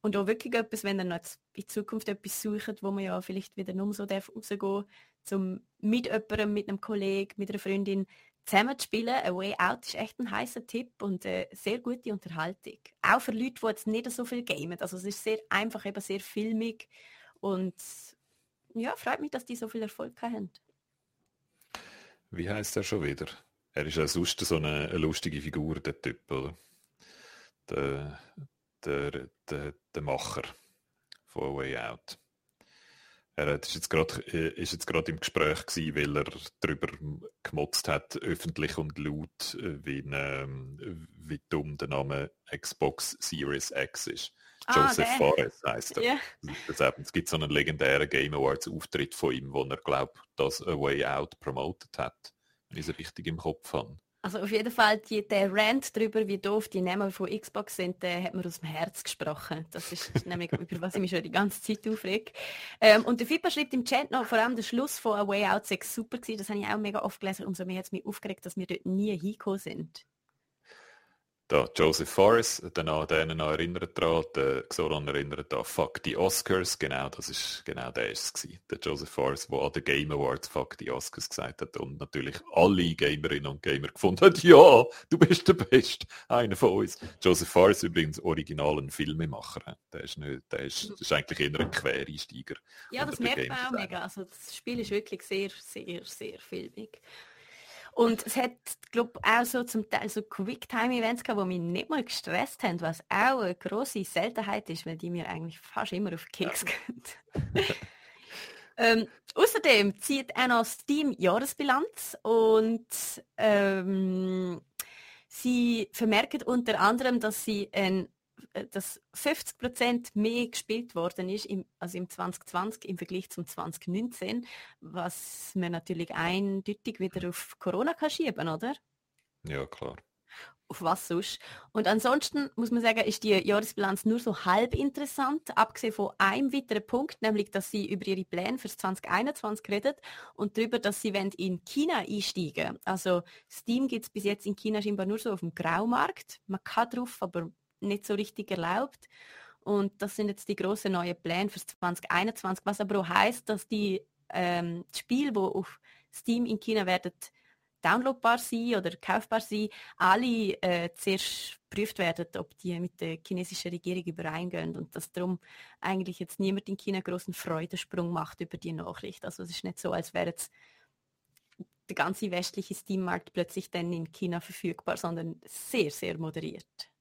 und auch wirklich etwas, wenn ihr noch in Zukunft etwas sucht, wo man ja vielleicht wieder nur so rausgehen darf, zum mit jemandem, mit einem Kollegen, mit einer Freundin zusammen zu spielen. A Way Out ist echt ein heißer Tipp und eine sehr gute Unterhaltung. Auch für Leute, die jetzt nicht so viel gamen. Also es ist sehr einfach, eben sehr filmig und ja, freut mich, dass die so viel Erfolg haben. Wie heißt er schon wieder? Er ist ja sonst so eine, eine lustige Figur, der Typ, oder? Der, der, der, der Macher von A Way Out. Er ist jetzt gerade äh, ist jetzt gerade im Gespräch gewesen, weil er darüber gemotzt hat, öffentlich und laut, äh, wie, ähm, wie dumm der Name Xbox Series X ist. Ah, Joseph ah, Fares heißt er. Yeah. Es gibt so einen legendären Game Awards Auftritt von ihm, wo er glaubt, dass A Way Out promotet hat, wenn ich es richtig im Kopf habe. Also auf jeden Fall die, der Rant darüber, wie doof die Namen von Xbox sind, der hat mir aus dem Herz gesprochen. Das ist nämlich über was ich mich schon die ganze Zeit aufrege. Ähm, und der Fippa schreibt im Chat noch, vor allem der Schluss von A Way Out 6 super gewesen. Das habe ich auch mega oft gelesen. Umso mehr hat es mich aufgeregt, dass wir dort nie hingekommen sind da Joseph Forrest, dann an denen noch erinnert daran, der Xoron erinnert an Fuck die Oscars, genau, das ist genau der ist es der Joseph Forrest, der an den Game Awards Fuck die Oscars gesagt hat und natürlich alle Gamerinnen und Gamer gefunden hat, ja, du bist der Beste, einer von uns. Joseph Forrest übrigens originalen Filmemacher, der ist, nicht, der ist, der ist eigentlich eher ein Quereinsteiger. Ja, das merkt man auch mega, also das Spiel ist wirklich sehr, sehr, sehr filmig. Und es hat, glaube auch so zum Teil so Quicktime-Events gehabt, die mich nicht mal gestresst haben, was auch eine grosse Seltenheit ist, weil die mir eigentlich fast immer auf Keks gehen. ähm, außerdem zieht auch noch Steam Jahresbilanz und ähm, sie vermerken unter anderem, dass sie ein dass 50 Prozent mehr gespielt worden ist, im, also im 2020 im Vergleich zum 2019, was man natürlich eindeutig wieder auf Corona kann schieben, oder? Ja, klar. Auf was sonst? Und ansonsten muss man sagen, ist die Jahresbilanz nur so halb interessant, abgesehen von einem weiteren Punkt, nämlich, dass sie über ihre Pläne für 2021 redet und darüber, dass sie in China einsteigen Also Steam gibt es bis jetzt in China scheinbar nur so auf dem Graumarkt. Man kann drauf, aber nicht so richtig erlaubt. Und das sind jetzt die großen neuen Pläne für 2021, was aber auch heißt, dass die ähm, Spiele, die auf Steam in China werden downloadbar sein oder kaufbar sein, alle äh, zuerst geprüft werden, ob die mit der chinesischen Regierung übereingehen und dass darum eigentlich jetzt niemand in China großen Freudensprung macht über die Nachricht. Also es ist nicht so, als wäre jetzt der ganze westliche Steam-Markt plötzlich dann in China verfügbar, sondern sehr, sehr moderiert.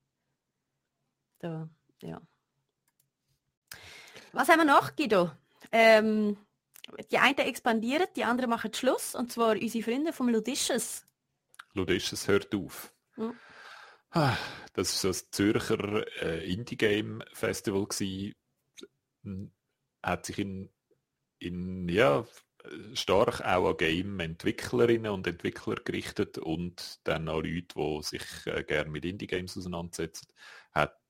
Da, ja. Was haben wir noch, Guido? Ähm, die einen expandieren, die anderen machen Schluss, und zwar unsere Freunde vom Ludicious. Ludicious hört auf. Hm. Das war so das Zürcher äh, Indie-Game-Festival. Hat sich in, in ja, stark auch an Game-Entwicklerinnen und Entwickler gerichtet und dann an Leute, die sich äh, gerne mit Indie-Games auseinandersetzen.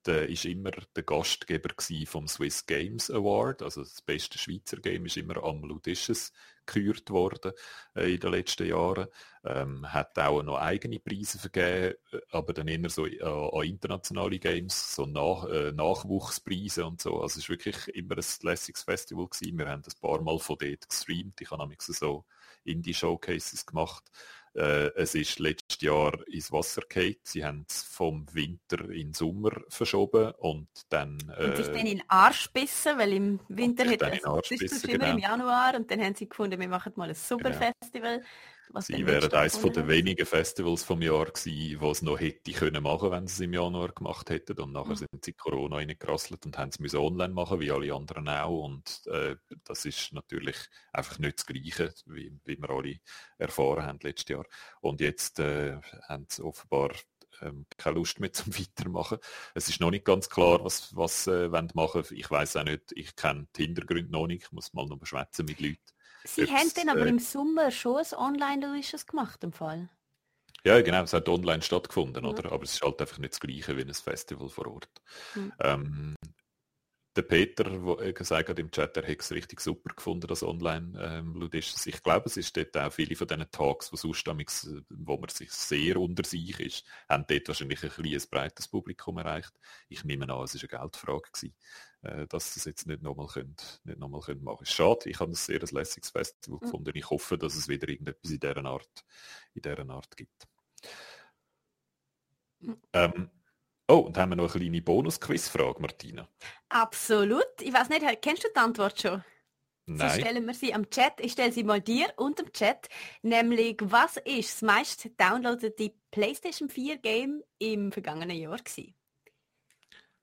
Hat äh, ist immer der Gastgeber vom Swiss Games Award. Also das beste Schweizer Game ist immer am Ludisches gekürt worden äh, in den letzten Jahren. Ähm, hat auch noch eigene Preise vergeben, äh, aber dann eher so äh, an internationale Games, so nach, äh, Nachwuchspreise und so. Also es ist wirklich immer ein lässiges Festival gewesen. Wir haben ein paar Mal von dort gestreamt. Ich habe nämlich so Indie-Showcases gemacht. Äh, es ist letztes Jahr ins Wasser gefallen. Sie haben es vom Winter in den Sommer verschoben und dann... Äh, und sich dann in den Arsch bissen, weil im Winter hätte es also, immer genau. im Januar und dann haben sie gefunden, wir machen mal ein super genau. Was Sie wären eines von den wenigen Festivals vom Jahr gewesen, die es noch hätte können machen, wenn sie es im Januar gemacht hätten. Und nachher mhm. sind sie Corona reingerasselt und haben es online machen, wie alle anderen auch. Und äh, das ist natürlich einfach nicht das Gleiche, wie, wie wir alle erfahren haben letztes Jahr. Und jetzt äh, haben sie offenbar ähm, keine Lust mehr zum Weitermachen. Es ist noch nicht ganz klar, was, was äh, machen Ich weiß auch nicht, ich kenne die Hintergründe noch nicht, ich muss mal noch schwätzen mit Leuten. Sie haben dann aber äh, im Sommer schon ein Online-Luisches gemacht im Fall. Ja, genau, es hat online stattgefunden, ja. oder? Aber es ist halt einfach nicht das gleiche wie ein Festival vor Ort. Mhm. Ähm, der Peter, der gesagt hat im Chat, er hätte es richtig super gefunden, das online ähm. Ich glaube, es ist dort auch viele von diesen Tags, wo sonst wo man sich sehr unter sich ist, haben dort wahrscheinlich ein kleines breites Publikum erreicht. Ich nehme an, es war eine Geldfrage gewesen, äh, dass es jetzt nicht nochmal könnt, nicht nochmal könnt machen. Schade, ich habe ein sehr lässiges Festival mhm. gefunden. Ich hoffe, dass es wieder irgendetwas in dieser Art, in dieser Art gibt. Mhm. Ähm, Oh, und haben wir noch eine kleine Bonus-Quiz-Frage, Martina? Absolut. Ich weiß nicht, kennst du die Antwort schon? Nein. So stellen wir sie am Chat. Ich stelle sie mal dir und im Chat. Nämlich, was ist das meist downloadete PlayStation 4 Game im vergangenen Jahr gewesen?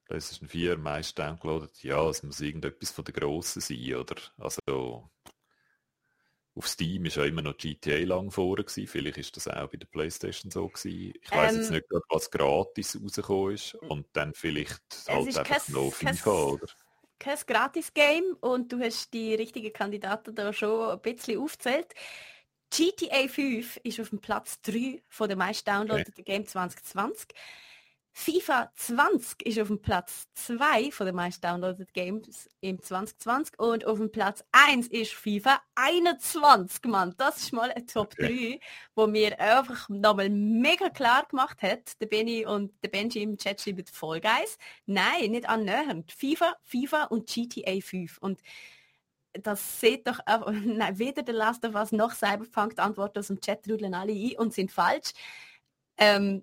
PlayStation 4 meist downloadet, ja, es muss irgendetwas von der Grossen sein, oder? Also auf Steam ist ja immer noch GTA lang vorne gewesen. Vielleicht ist das auch bei der Playstation so gewesen. Ich weiß ähm, jetzt nicht, was gratis rausgekommen ist und dann vielleicht halt einfach kein, noch FIFA, oder? Kein Gratis-Game und du hast die richtigen Kandidaten da schon ein bisschen aufgezählt. GTA 5 ist auf dem Platz 3 von der meist downloadeten okay. Game 2020. FIFA 20 ist auf dem Platz 2 von den meist downloaded Games im 2020 und auf dem Platz 1 ist FIFA 21, Mann. Das ist mal ein Top okay. 3, wo mir einfach nochmal mega klar gemacht hat, der Benny und der Benji im Chat schreiben Fall Guys. Nein, nicht annähernd. FIFA, FIFA und GTA 5 und das seht doch einfach, nein, weder der Last of Us noch Cyberpunk antworten aus dem Chat rudeln alle ein und sind falsch. Ähm,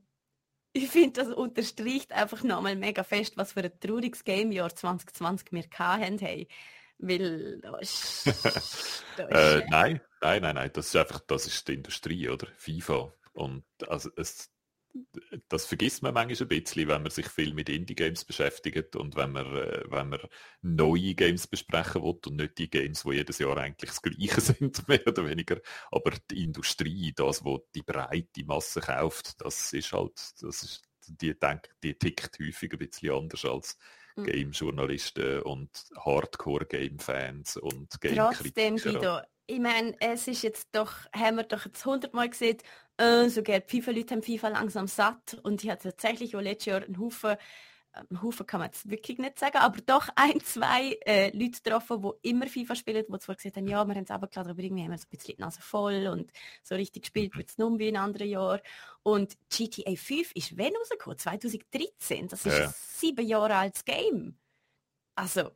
ich finde, das unterstreicht einfach nochmal mega fest, was für ein trauriges Game-Jahr 2020 wir hatten. Hey. Weil da ist, da ist äh, nein, nein, nein, nein, das ist einfach, das ist die Industrie, oder? FIFA. Und also es, das vergisst man manchmal ein bisschen, wenn man sich viel mit Indie-Games beschäftigt und wenn man, äh, wenn man neue Games besprechen will und nicht die Games, die jedes Jahr eigentlich das Gleiche sind, mehr oder weniger. Aber die Industrie, das, was die breite Masse kauft, das ist halt, das ist, die, denkt, die tickt häufig ein bisschen anders als mhm. Game-Journalisten und Hardcore-Game-Fans und Game-Kritiker. Trotzdem, ich meine, es ist jetzt doch, haben wir doch jetzt hundertmal gesehen, äh, sogar FIFA-Leute haben FIFA langsam satt und ich hatte tatsächlich auch letztes Jahr einen Haufen, äh, einen Haufen kann man jetzt wirklich nicht sagen, aber doch ein, zwei äh, Leute getroffen, die immer FIFA spielen, die zwar gesagt haben, ja, wir haben es klar, aber irgendwie haben wir so ein bisschen die Nase voll und so richtig gespielt wird es nun wie in anderen Jahren. Und GTA 5 ist wann rausgekommen? 2013. Das ist ja. ein sieben Jahre altes Game. Also,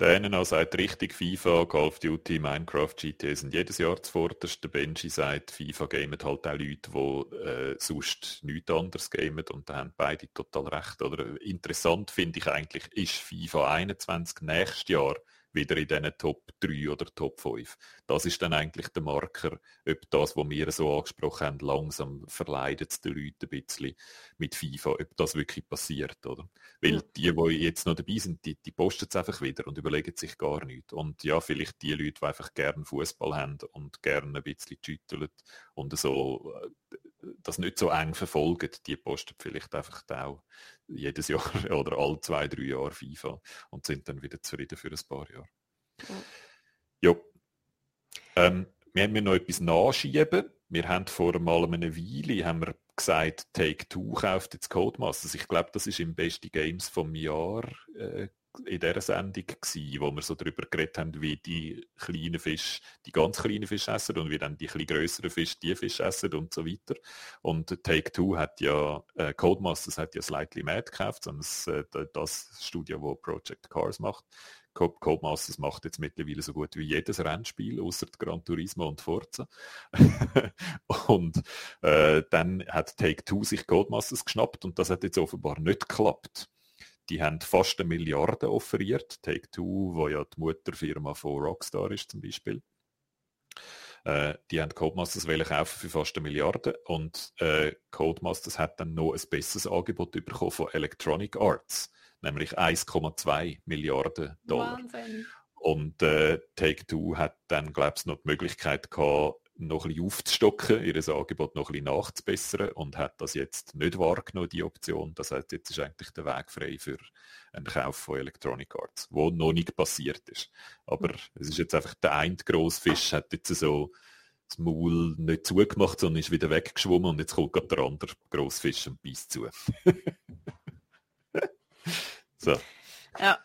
der Enena sagt richtig, FIFA, Call of Duty, Minecraft, GTA sind jedes Jahr zuvorderst. Der Benji sagt, FIFA gamen halt auch Leute, die äh, sonst nichts anderes gamen und da haben beide total recht. Oder interessant finde ich eigentlich, ist FIFA 21 nächstes Jahr wieder in diesen Top 3 oder Top 5. Das ist dann eigentlich der Marker, ob das, was wir so angesprochen haben, langsam verleidet es den Leuten ein bisschen mit FIFA, ob das wirklich passiert, oder? Weil ja. die, die jetzt noch dabei sind, die, die posten es einfach wieder und überlegen sich gar nichts. Und ja, vielleicht die Leute, die einfach gerne Fußball haben und gerne ein bisschen schütteln und so äh, das nicht so eng verfolgen, die posten vielleicht einfach auch jedes Jahr oder alle zwei, drei Jahre FIFA und sind dann wieder zufrieden für ein paar Jahre. Ja. Ähm, wir haben mir noch etwas nachschieben. wir haben vor mal einer Weile haben wir gesagt, Take-Two kauft jetzt Codemasters. Ich glaube, das ist im besten Games vom Jahr äh, in dieser Sendung gewesen, wo wir so darüber geredet haben, wie die kleinen Fische die ganz kleinen Fische essen und wie dann die etwas größeren Fische die Fische essen und so weiter. Und Take-Two hat ja, äh, Codemasters hat ja Slightly Mad gekauft, das, äh, das Studio, wo Project Cars macht. Codemasters macht jetzt mittlerweile so gut wie jedes Rennspiel, außer Gran Turismo und Forza. und äh, dann hat Take-Two sich Codemasters geschnappt und das hat jetzt offenbar nicht geklappt. Die haben fast eine Milliarde offeriert. Take-Two, wo ja die Mutterfirma von Rockstar ist zum Beispiel. Äh, die haben Codemasters kaufen für fast eine Milliarde und äh, Codemasters hat dann noch ein besseres Angebot bekommen von Electronic Arts, nämlich 1,2 Milliarden Dollar. Wahnsinn. Und äh, Take-Two hat dann, glaube ich, noch die Möglichkeit gehabt, noch ein bisschen aufzustocken, ihr Angebot noch ein bisschen nachzubessern und hat das jetzt nicht wahrgenommen, die Option. Das heißt, jetzt ist eigentlich der Weg frei für einen Kauf von Electronic Arts, wo noch nicht passiert ist. Aber es ist jetzt einfach der eine grosse Fisch, hat jetzt so das Maul nicht zugemacht, sondern ist wieder weggeschwommen und jetzt kommt gerade der andere grosse Fisch und beißt zu. so. Ja.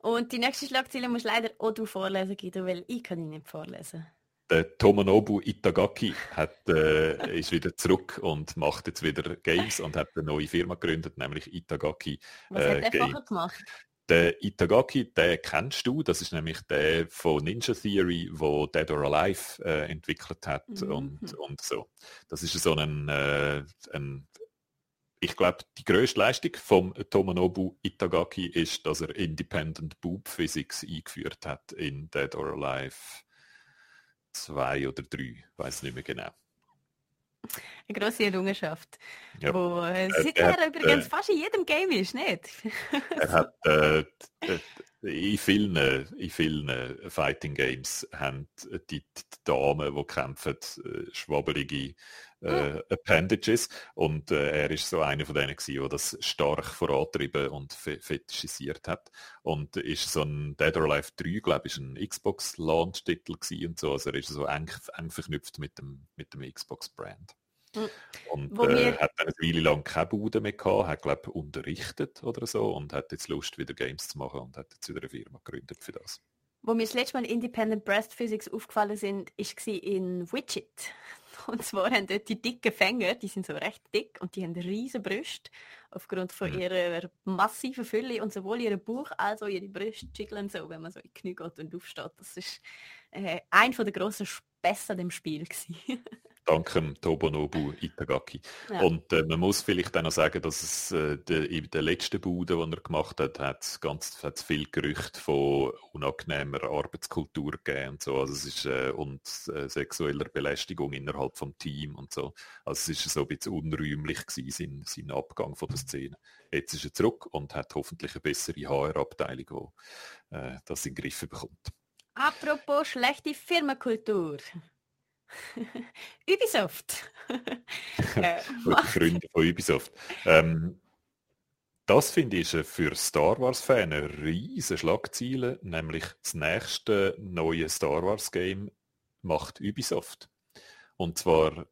Und die nächste Schlagzeile muss leider auch du vorlesen, Guido, weil ich kann ihn nicht vorlesen der Tomonobu Itagaki hat, äh, ist wieder zurück und macht jetzt wieder Games und hat eine neue Firma gegründet, nämlich Itagaki Was äh, hat der gemacht? Der Itagaki, den kennst du, das ist nämlich der von Ninja Theory, wo Dead or Alive äh, entwickelt hat mhm. und, und so. Das ist so ein, äh, ein ich glaube, die größte Leistung vom Tomonobu Itagaki ist, dass er Independent Boob Physics eingeführt hat in Dead or Alive zwei oder drei, weiß nicht mehr genau. Eine grosse Errungenschaft, ja. wo äh, seither übrigens äh, fast in jedem Game ist, nicht? er hat äh, in vielen, in vielen Fighting Games haben die, die Damen, die kämpfen, äh, schwabbelige äh, Appendages und äh, er ist so einer von denen gewesen, der das stark vorantrieben und fetischisiert hat und ist so ein Dead or Alive 3, glaube ich, ein Xbox Launch Titel und so, also er ist so eng, eng verknüpft mit dem, mit dem Xbox Brand. Hm. Und äh, hat dann eine Weile lang keine Bude mehr gehabt, hat glaube unterrichtet oder so und hat jetzt Lust, wieder Games zu machen und hat jetzt wieder eine Firma gegründet für das. Wo mir das letzte Mal Independent Breast Physics aufgefallen sind, ist in Widget. Und zwar haben dort die dicken Fänger, die sind so recht dick und die haben riesige Brüste aufgrund von mhm. ihrer massiven Fülle und sowohl ihre Bauch als auch ihre Brüste jiggeln so, wenn man so in die Knie geht und aufsteht. Das ist äh, ein von der grossen Spässe dem Spiel gewesen. dank dem Tobonobu Itagaki. Ja. Und äh, man muss vielleicht auch noch sagen, dass es äh, de, in der letzten Bude, die er gemacht hat, hat es ganz hat's viel Gerüchte von unangenehmer Arbeitskultur gegeben und so. Also es ist äh, und äh, sexueller Belästigung innerhalb vom Team und so. Also es ist so ein bisschen unräumlich gewesen, sein, sein Abgang von der Szene. Jetzt ist er zurück und hat hoffentlich eine bessere HR-Abteilung, die äh, das in den Griff bekommt. Apropos schlechte Firmenkultur. Ubisoft. äh, Freunde von Ubisoft. Ähm, das finde ich für Star Wars-Fan eine riesige Schlagziele, nämlich das nächste neue Star Wars-Game macht Ubisoft. Und zwar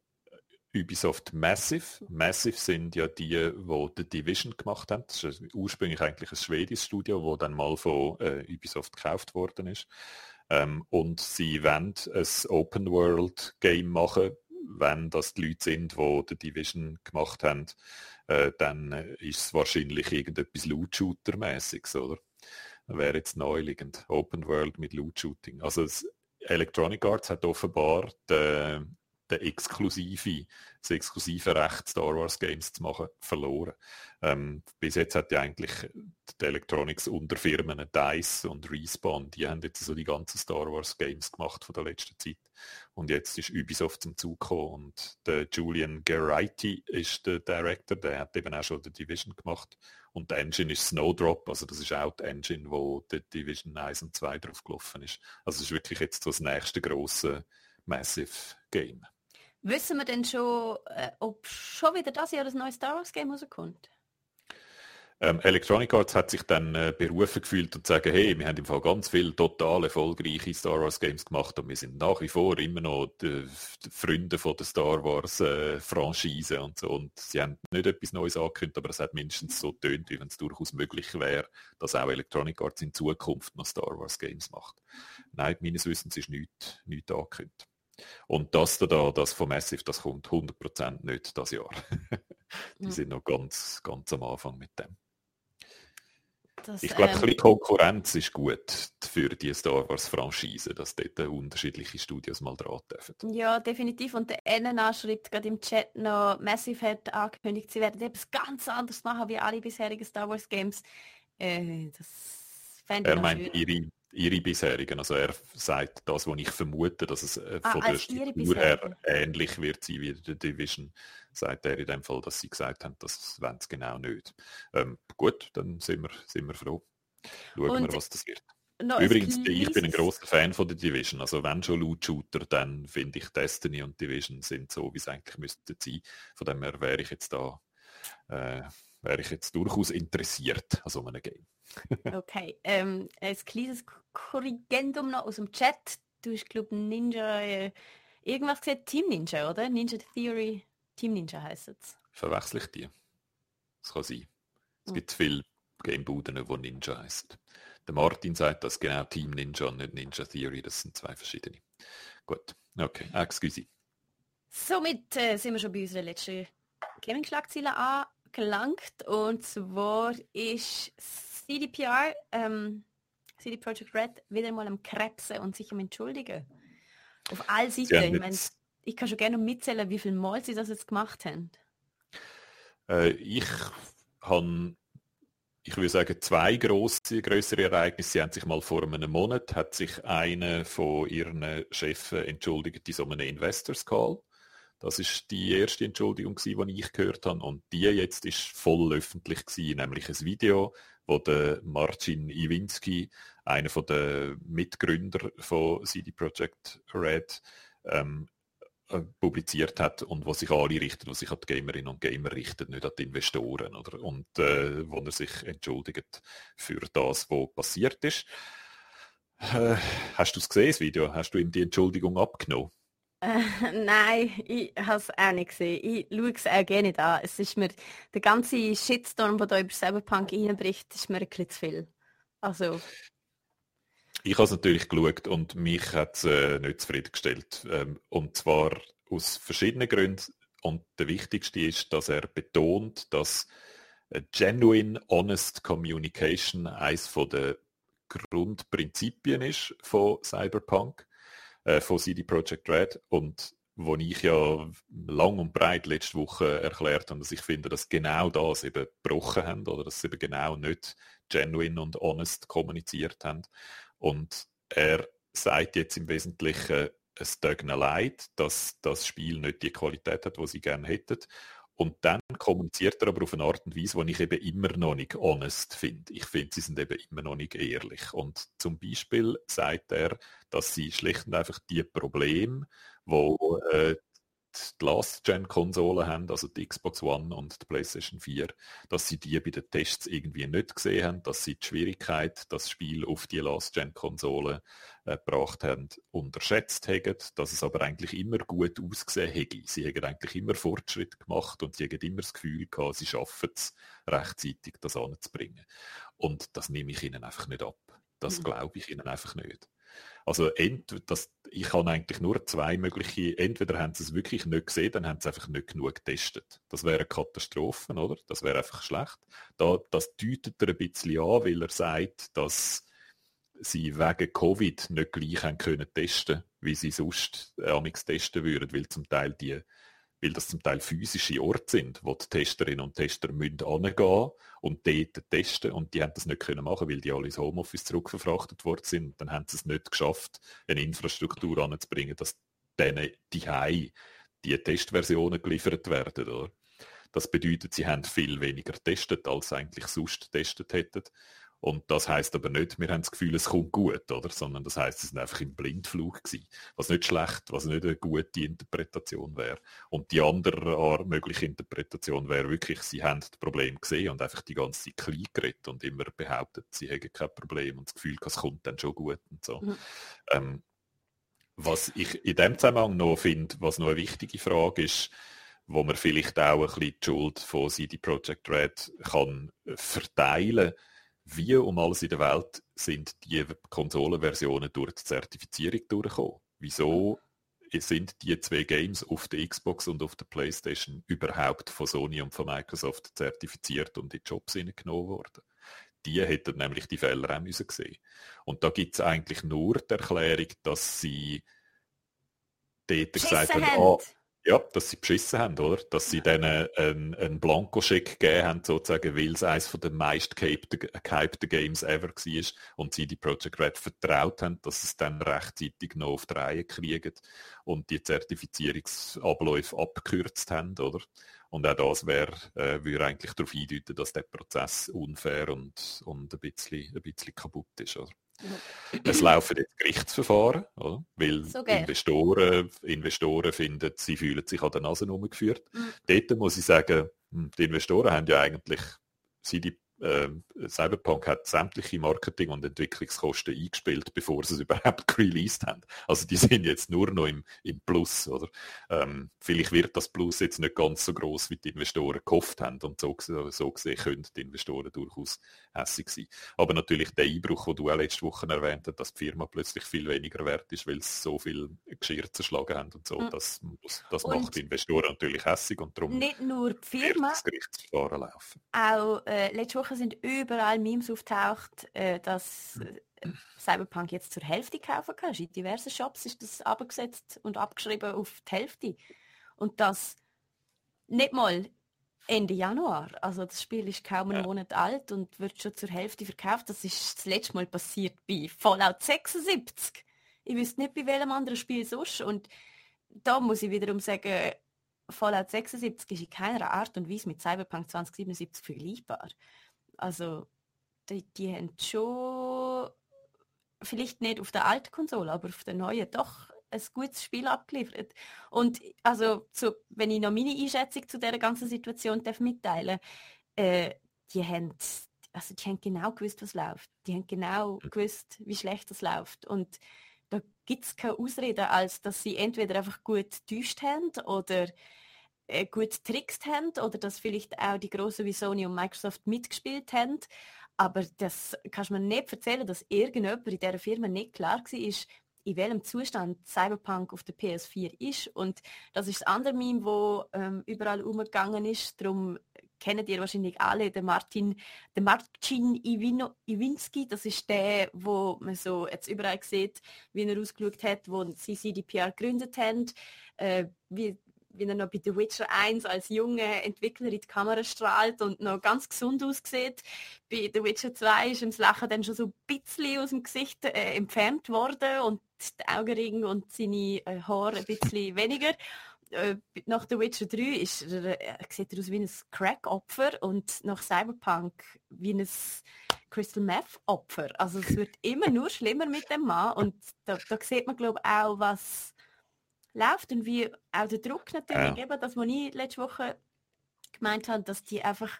Ubisoft Massive. Massive sind ja die, die The Division gemacht haben. Das ist ursprünglich eigentlich ein schwedisches Studio, wo dann mal von äh, Ubisoft gekauft worden ist. Ähm, und sie wollen ein Open-World-Game machen, wenn das die Leute sind, die die Division gemacht haben, äh, dann ist es wahrscheinlich irgendetwas Loot-Shooter-mäßiges, oder? Wäre jetzt neuliegend. Open World mit Loot-Shooting. Also Electronic Arts hat offenbar die, der exklusive, das exklusive Recht, Star Wars Games zu machen, verloren. Ähm, bis jetzt hat ja eigentlich die Electronics Unterfirmen DICE und Respawn, die haben jetzt so die ganzen Star Wars Games gemacht von der letzten Zeit. Und jetzt ist Ubisoft zum Zug gekommen und der Julian Geraghty ist der Director, der hat eben auch schon die Division gemacht. Und der Engine ist Snowdrop, also das ist auch die Engine, wo die Division 1 und 2 drauf gelaufen ist. Also es ist wirklich jetzt so das nächste große Massive Game. Wissen wir denn schon, äh, ob schon wieder das Jahr das neue Star Wars Game rauskommt? Ähm, Electronic Arts hat sich dann äh, berufen gefühlt und sagen, hey, wir haben im Fall ganz viele total erfolgreiche Star Wars Games gemacht und wir sind nach wie vor immer noch die, die Freunde von der Star Wars äh, Franchise und so. Und sie haben nicht etwas Neues angekündigt, aber es hat mindestens so tönt, wie wenn es durchaus möglich wäre, dass auch Electronic Arts in Zukunft noch Star Wars Games macht. Nein, meines Wissens ist nichts, nichts angekündigt. Und das da, das von Massive, das kommt 100% nicht das Jahr. Die sind noch ganz, ganz am Anfang mit dem. Das, ich glaube, ähm, ein bisschen Konkurrenz ist gut für die Star Wars Franchise, dass dort unterschiedliche Studios mal dran dürfen. Ja, definitiv. Und der NNA schreibt gerade im Chat noch, Massive hat angekündigt, sie werden etwas ganz anderes machen wie alle bisherigen Star Wars Games. Äh, das fände ich Er meint ihre, ihre bisherigen. Also er sagt das, was ich vermute, dass es äh, ah, von der Struktur her ähnlich wird sein wie der Division sagt er in dem Fall, dass sie gesagt haben, das wollen sie genau nicht. Ähm, gut, dann sind wir, sind wir froh. Schauen Und wir, was das wird. Übrigens, ich bin ein großer Fan von der Division. Also wenn schon Loot-Shooter, dann finde ich Destiny und Division sind so, wie es eigentlich müsste sein. Von dem her wäre ich jetzt da, äh, wäre ich jetzt durchaus interessiert an so einem Game. Okay, ähm, ein kleines Korrigendum noch aus dem Chat. Du hast, glaube Ninja, äh, irgendwas gesagt, Team Ninja, oder? Ninja Theory Team Ninja heisst es. Verwechsel ich die? Das kann sein. Es hm. gibt viele Gamebuden, die Ninja heißen. Der Martin sagt, dass genau Team Ninja und nicht Ninja Theory, das sind zwei verschiedene. Gut, okay, excuse. Somit äh, sind wir schon bei unserer letzten Gaming-Schlagzeile angelangt. Und zwar ist CDPR, ähm, CD Projekt Red, wieder mal am Krebsen und sich am Entschuldigen. Auf all Seiten. Ich meine, ich kann schon gerne mitzählen, wie viele Mal Sie das jetzt gemacht haben. Äh, ich habe, ich würde sagen, zwei große, größere Ereignisse. Sie haben sich mal vor einem Monat, hat sich einer von ihren Chefs entschuldigt in so einem Investors Call. Das ist die erste Entschuldigung, die ich gehört habe. Und die jetzt ist voll öffentlich gewesen, nämlich ein Video, wo der Marcin Iwinski, einer der Mitgründer von CD Projekt Red, ähm, äh, publiziert hat und was sich alle richten, was sich an die Gamerinnen und Gamer richtet, nicht an die Investoren. Oder? Und äh, wo er sich entschuldigt für das, was passiert ist. Äh, hast du es gesehen, das Video? Hast du ihm die Entschuldigung abgenommen? Äh, nein, ich habe es auch nicht gesehen. Ich schaue es auch gerne nicht an. Es ist mir, der ganze Shitstorm, der da über Cyberpunk reinbricht, ist mir ein zu viel. Also... Ich habe es natürlich geschaut und mich hat es äh, nicht zufriedengestellt. Ähm, und zwar aus verschiedenen Gründen. Und der wichtigste ist, dass er betont, dass Genuine Honest Communication eines der Grundprinzipien ist von Cyberpunk, äh, von CD Projekt Red. Und wo ich ja lang und breit letzte Woche erklärt habe, dass ich finde, dass genau das eben gebrochen haben oder dass sie eben genau nicht genuine und honest kommuniziert haben. Und er sagt jetzt im Wesentlichen, es tut ihnen leid, dass das Spiel nicht die Qualität hat, die sie gerne hätten. Und dann kommuniziert er aber auf eine Art und Weise, die ich eben immer noch nicht honest finde. Ich finde, sie sind eben immer noch nicht ehrlich. Und zum Beispiel sagt er, dass sie schlicht und einfach die Probleme, wo äh, die Last-Gen-Konsolen haben, also die Xbox One und die PlayStation 4, dass sie die bei den Tests irgendwie nicht gesehen haben, dass sie die Schwierigkeit, das Spiel auf die Last-Gen-Konsolen äh, gebracht haben, unterschätzt haben, dass es aber eigentlich immer gut ausgesehen hätte. Sie haben eigentlich immer Fortschritt gemacht und sie haben immer das Gefühl gehabt, sie schaffen es rechtzeitig, das anzubringen. Und das nehme ich ihnen einfach nicht ab. Das mhm. glaube ich ihnen einfach nicht. Also das, ich habe eigentlich nur zwei mögliche, entweder haben sie es wirklich nicht gesehen, dann haben sie einfach nicht genug getestet. Das wäre eine Katastrophe, oder? Das wäre einfach schlecht. Da, das deutet er ein bisschen an, weil er sagt, dass sie wegen Covid nicht gleich haben können testen, wie sie sonst äh, testen würden, weil zum Teil die weil das zum Teil physische Orte sind, wo die Testerinnen und Tester müssen hingehen und dort testen und die haben das nicht können machen, weil die alle ins Homeoffice zurückverfrachtet worden sind und dann haben sie es nicht geschafft, eine Infrastruktur anzubringen, dass denen die die Testversionen geliefert werden. Oder? Das bedeutet, sie haben viel weniger getestet, als sie eigentlich sonst getestet hätten. Und das heißt aber nicht, wir haben das Gefühl, es kommt gut, oder? Sondern das heißt, es sind einfach im Blindflug gewesen. Was nicht schlecht, was nicht eine gute Interpretation wäre. Und die andere mögliche Interpretation wäre wirklich, sie haben das Problem gesehen und einfach die ganze Zeit klein geredet und immer behauptet, sie hätten kein Problem und das Gefühl, es kommt dann schon gut und so. Mhm. Ähm, was ich in dem Zusammenhang noch finde, was noch eine wichtige Frage ist, wo man vielleicht auch ein bisschen die Schuld von CD Projekt Red kann verteilen kann, wie um alles in der Welt sind die Konsolenversionen durch die Zertifizierung durchgekommen? Wieso sind die zwei Games auf der Xbox und auf der Playstation überhaupt von Sony und von Microsoft zertifiziert und in die Jobs genommen worden? Die hätten nämlich die Fehler auch müssen sehen. Und da gibt es eigentlich nur die Erklärung, dass sie dort gesagt haben, ah, ja, dass sie beschissen haben, oder? Dass sie denen einen, einen Blankoscheck gegeben haben, sozusagen, weil es eines der meist gehypten Games ever war und sie die Project Red vertraut haben, dass sie es dann rechtzeitig noch auf die Reihe kriegen und die Zertifizierungsabläufe abgekürzt haben, oder? Und auch das wäre, äh, würde eigentlich darauf hindeuten, dass der Prozess unfair und, und ein, bisschen, ein bisschen kaputt ist, oder? Es laufen jetzt Gerichtsverfahren, oder? weil so Investoren, Investoren finden, sie fühlen sich an der Nase umgeführt. Mhm. Dort muss ich sagen, hm, die Investoren haben ja eigentlich, sie die äh, Cyberpunk hat sämtliche Marketing- und Entwicklungskosten eingespielt, bevor sie es überhaupt released haben. Also die sind jetzt nur noch im, im Plus. Oder? Ähm, vielleicht wird das Plus jetzt nicht ganz so groß, wie die Investoren gehofft haben. Und so, so gesehen können die Investoren durchaus hässig sein. Aber natürlich der Einbruch, den du auch letzte Woche erwähnt hast, dass die Firma plötzlich viel weniger wert ist, weil sie so viel Geschirr zerschlagen haben und so, mhm. das, das und macht die Investoren natürlich hässig und darum nicht nur die Firma, das Gerichtsverfahren laufen. Auch äh, letzte Woche sind überall Memes auftaucht, äh, dass äh, Cyberpunk jetzt zur Hälfte kaufen kannst. In diversen Shops ist das abgesetzt und abgeschrieben auf die Hälfte. Und das nicht mal Ende Januar. Also das Spiel ist kaum einen ja. Monat alt und wird schon zur Hälfte verkauft. Das ist das letzte Mal passiert bei Fallout 76. Ich wüsste nicht bei welchem anderen Spiel sonst. Und da muss ich wiederum sagen, Fallout 76 ist in keiner Art und Weise mit Cyberpunk 2077 vergleichbar. Also die, die haben schon vielleicht nicht auf der alten Konsole, aber auf der neuen doch ein gutes Spiel abgeliefert. Und also, zu, wenn ich noch meine Einschätzung zu dieser ganzen Situation darf mitteilen äh, die haben also die haben genau gewusst, was läuft. Die haben genau gewusst, wie schlecht das läuft. Und da gibt es keine Ausrede, als dass sie entweder einfach gut getäuscht haben oder äh, gut trickst haben oder dass vielleicht auch die großen wie Sony und Microsoft mitgespielt haben. Aber das kannst du mir nicht erzählen, dass irgendjemand in dieser Firma nicht klar war, in welchem Zustand Cyberpunk auf der PS4 ist. Und das ist das andere Meme, wo ähm, überall umgegangen ist. Darum kennt ihr wahrscheinlich alle den Martin, den Marcin Iwino, Iwinski. Das ist der, wo man so jetzt überall sieht, wie er ausgeschaut hat, wo sie CDPR gegründet haben. Äh, wie wie er noch bei The Witcher 1 als junger Entwickler in die Kamera strahlt und noch ganz gesund aussieht. Bei The Witcher 2 ist ihm das Lachen dann schon so ein bisschen aus dem Gesicht äh, entfernt worden und die Augenringe und seine äh, Haare ein bisschen weniger. Äh, nach The Witcher 3 ist er, äh, sieht er aus wie ein Crack-Opfer und nach Cyberpunk wie ein Crystal Meth-Opfer. Also es wird immer nur schlimmer mit dem Mann und da, da sieht man glaube ich auch, was läuft und wie auch der Druck natürlich, ja. eben, dass man ich letzte Woche gemeint habe, dass die einfach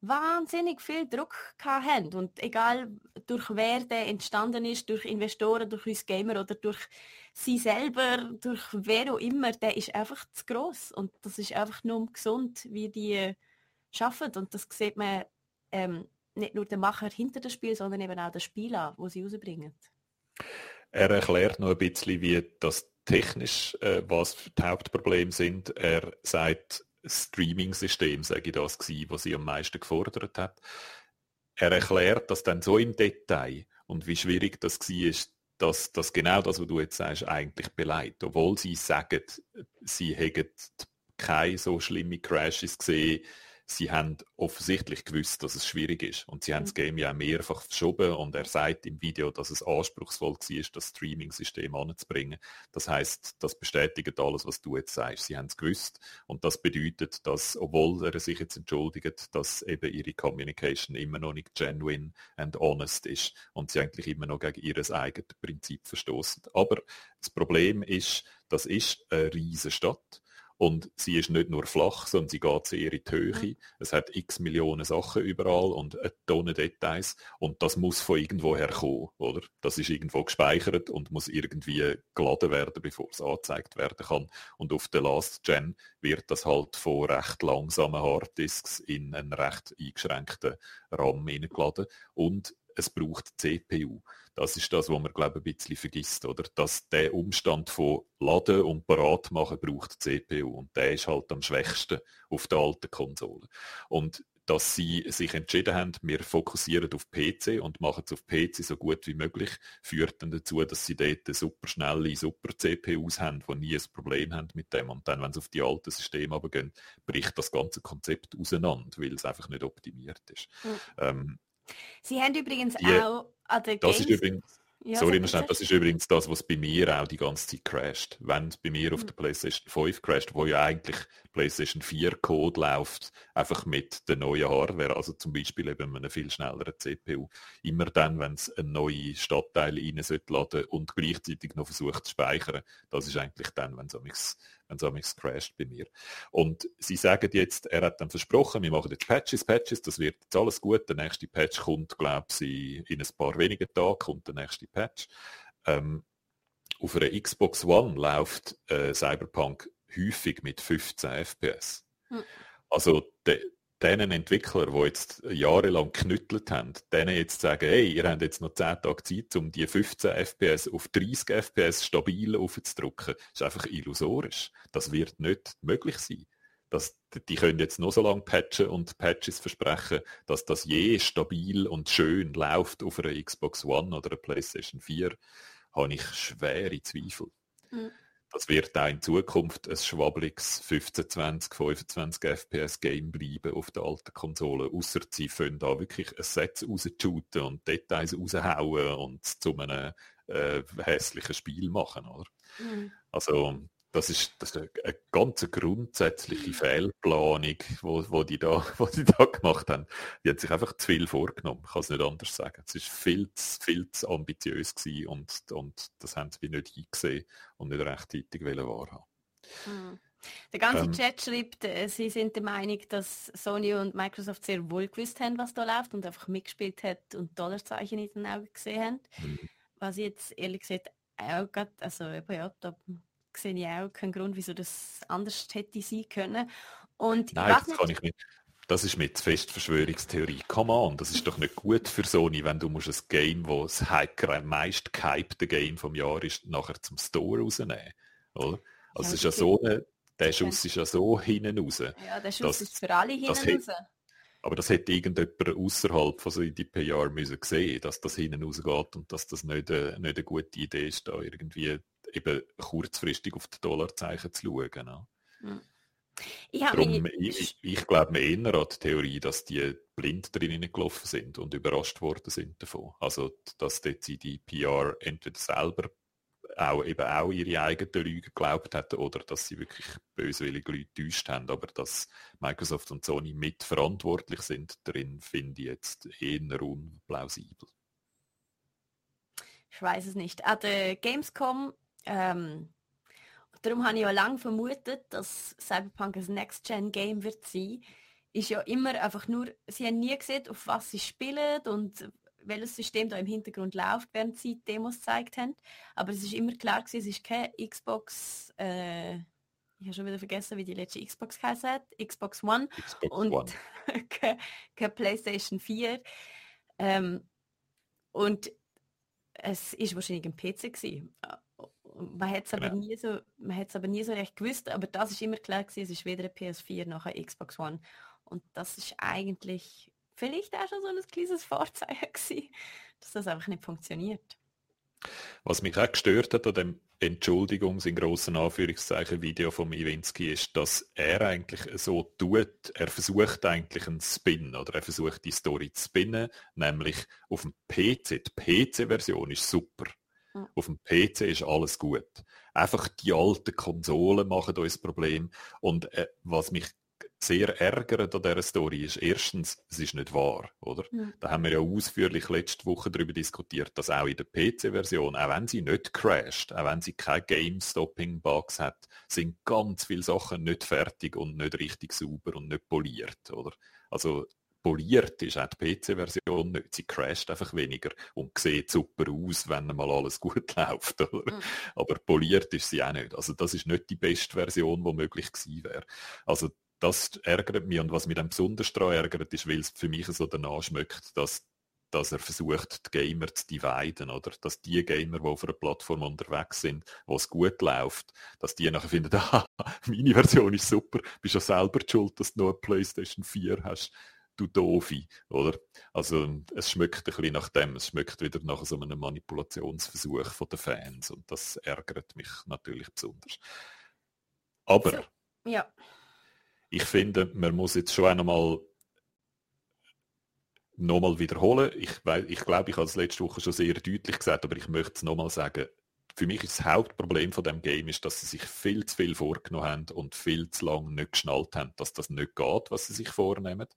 wahnsinnig viel Druck haben und egal durch wer der entstanden ist, durch Investoren, durch uns Gamer oder durch sie selber, durch wer auch immer, der ist einfach zu groß und das ist einfach nur gesund, wie die schaffen und das sieht man ähm, nicht nur der Macher hinter dem Spiel, sondern eben auch der Spieler, wo sie rausbringen. Er erklärt noch ein bisschen, wie das technisch, äh, was die Hauptprobleme sind. Er sagt, Streaming-System, sage ich das, gewesen, was sie am meisten gefordert hat. Er erklärt das dann so im Detail und wie schwierig das war, dass das genau das, was du jetzt sagst, eigentlich beleidigt. Obwohl sie sagen, sie hätten keine so schlimme Crashes gesehen, sie haben offensichtlich gewusst, dass es schwierig ist. Und sie haben das Game ja mehrfach verschoben und er sagt im Video, dass es anspruchsvoll war, das Streaming-System anzubringen. Das heißt, das bestätigt alles, was du jetzt sagst. Sie haben es gewusst und das bedeutet, dass, obwohl er sich jetzt entschuldigt, dass eben ihre Communication immer noch nicht genuine and honest ist und sie eigentlich immer noch gegen ihr eigenes Prinzip verstoßen. Aber das Problem ist, das ist eine riesige Stadt und sie ist nicht nur flach, sondern sie geht sehr in die Höhe. Es hat x Millionen Sachen überall und eine Tonne Details. Und das muss von irgendwo herkommen, oder? Das ist irgendwo gespeichert und muss irgendwie geladen werden, bevor es angezeigt werden kann. Und auf der Last Gen wird das halt von recht langsamen Harddisks in einen recht eingeschränkten RAM hineingeladen. Und es braucht CPU. Das ist das, was man glaube ich, ein bisschen vergisst, oder? Dass der Umstand von Laden und Parat machen braucht CPU und der ist halt am schwächsten auf der alten Konsole. Und dass sie sich entschieden haben, wir fokussieren auf PC und machen es auf PC so gut wie möglich, führt dann dazu, dass sie dort super schnelle, super CPUs haben, die nie ein Problem haben mit dem. Und dann, wenn sie auf die alten Systeme gehen, bricht das ganze Konzept auseinander, weil es einfach nicht optimiert ist. Mhm. Ähm, Sie haben übrigens die, auch an der Das ist übrigens, ja, sorry, so das ist übrigens das, was bei mir auch die ganze Zeit crasht. Wenn es bei mir auf hm. der PlayStation 5 crasht, wo ja eigentlich PlayStation 4 Code läuft, einfach mit der neuen Hardware, also zum Beispiel eben einer viel schnelleren CPU. Immer dann, wenn es einen neuen Stadtteil rein laden und gleichzeitig noch versucht zu speichern, das ist eigentlich dann, wenn es wenn es crasht bei mir. Und sie sagen jetzt, er hat dann versprochen, wir machen jetzt Patches, Patches, das wird jetzt alles gut. Der nächste Patch kommt, glaube ich, in ein paar wenigen Tagen kommt der nächste Patch. Ähm, auf einer Xbox One läuft äh, Cyberpunk häufig mit 15 FPS. Hm. Also de, denen Entwicklern, die jetzt jahrelang knüttelt haben, denen jetzt sagen, hey, ihr habt jetzt noch 10 Tage Zeit, um die 15 FPS auf 30 FPS stabil aufzudrücken, ist einfach illusorisch. Das wird nicht möglich sein. Das, die können jetzt noch so lange patchen und Patches versprechen, dass das je stabil und schön läuft auf einer Xbox One oder einer PlayStation 4, habe ich schwere Zweifel. Mhm das wird auch in Zukunft ein schwabbeliges 15, 20, 25 FPS Game bleiben auf der alten Konsole. Außer sie können da wirklich ein Set raushooten und Details raushauen und zu einem äh, hässlichen Spiel machen. Oder? Mhm. Also das ist, das ist eine, ganz grundsätzliche Fehlplanung, wo, wo, die da, wo die da gemacht haben. Die hat sich einfach zu viel vorgenommen, ich kann es nicht anders sagen. Es ist viel zu, viel zu ambitiös gewesen und, und das haben sie nicht eingesehen und nicht rechtzeitig wahrhaben. Mhm. Der ganze ähm, Chat schreibt, äh, sie sind der Meinung, dass Sony und Microsoft sehr wohl gewusst haben, was da läuft und einfach mitgespielt hat und Dollarzeichen in den Augen gesehen haben. Mhm. Was ich jetzt ehrlich gesagt auch gerade, also ja, da sehe ich auch keinen Grund, wieso das anders hätte sein können. Und Nein, das nicht, kann ich nicht. Das ist mit fest Verschwörungstheorie. Come on, das ist doch nicht gut für Sony, wenn du musst ein Game, wo das meist gehypte Game vom Jahr ist, nachher zum Store rausnehmen. Oder? Also ja, ist ja so eine, der Schuss ist ja so hinten raus. Ja, der Schuss dass, ist für alle hinten raus. Aber das hätte irgendjemand außerhalb von so die PR müssen sehen, dass das hinten rausgeht und dass das nicht, äh, nicht eine gute Idee ist, da irgendwie eben kurzfristig auf die Dollarzeichen zu schauen. Ne? Hm. Ich, Darum, ich, ich, glaube eher an die Theorie, dass die blind drinnen gelaufen sind und überrascht worden sind davon. Also, dass dort sie die PR entweder selber auch, eben auch ihre eigenen Lügen geglaubt hätten oder dass sie wirklich böswillige Leute täuscht haben. Aber dass Microsoft und Sony mitverantwortlich sind, darin finde ich jetzt eher unplausibel. Ich weiß es nicht. An der Gamescom ähm, darum habe ich ja lange vermutet, dass Cyberpunk ein Next-Gen-Game wird sein. Ist ja immer einfach nur, sie haben nie gesehen, auf was sie spielen und welches System da im Hintergrund läuft, während sie Demos gezeigt haben. Aber es ist immer klar gewesen, es ist kein Xbox, äh, ich habe schon wieder vergessen, wie die letzte Xbox heißt, Xbox One Xbox und One. keine, keine PlayStation 4. Ähm, und es ist wahrscheinlich ein PC gewesen man hat es aber genau. nie so, man aber nie so recht gewusst, aber das ist immer klar gewesen, es ist weder eine PS4 noch eine Xbox One. Und das ist eigentlich vielleicht auch schon so ein kleines Vorzeichen gewesen, dass das einfach nicht funktioniert. Was mich auch gestört hat an dem Entschuldigungs in grossen Anführungszeichen Video vom Iwinski ist, dass er eigentlich so tut, er versucht eigentlich einen Spin oder er versucht die Story zu spinnen, nämlich auf dem PC. Die PC-Version ist super. Auf dem PC ist alles gut. Einfach die alten Konsolen machen uns Problem. Und äh, was mich sehr ärgert an dieser Story ist erstens, es ist nicht wahr, oder? Mhm. Da haben wir ja ausführlich letzte Woche darüber diskutiert, dass auch in der PC-Version, auch wenn sie nicht crasht, auch wenn sie keine Game-Stopping-Bugs hat, sind ganz viele Sachen nicht fertig und nicht richtig sauber und nicht poliert, oder? Also poliert ist auch die PC-Version nicht. Sie crasht einfach weniger und sieht super aus, wenn mal alles gut läuft. Mhm. Aber poliert ist sie auch nicht. Also das ist nicht die beste Version, die möglich gewesen wäre. Also das ärgert mich und was mich dann besonders daran ärgert, ist, weil es für mich so danach schmeckt, dass, dass er versucht, die Gamer zu dividen, oder? Dass die Gamer, die auf einer Plattform unterwegs sind, wo es gut läuft, dass die nachher finden, ah, meine Version ist super, bist ja selber schuld, dass du noch eine Playstation 4 hast, du Doofi, oder? Also es schmeckt ein bisschen nach dem, es schmeckt wieder nach so einem Manipulationsversuch von den Fans und das ärgert mich natürlich besonders. Aber ja ich finde, man muss jetzt schon einmal nochmal wiederholen. Ich, ich glaube, ich habe es letzte Woche schon sehr deutlich gesagt, aber ich möchte es nochmal sagen. Für mich ist das Hauptproblem von dem Game ist, dass sie sich viel zu viel vorgenommen haben und viel zu lange nicht geschnallt haben, dass das nicht geht, was sie sich vornehmen.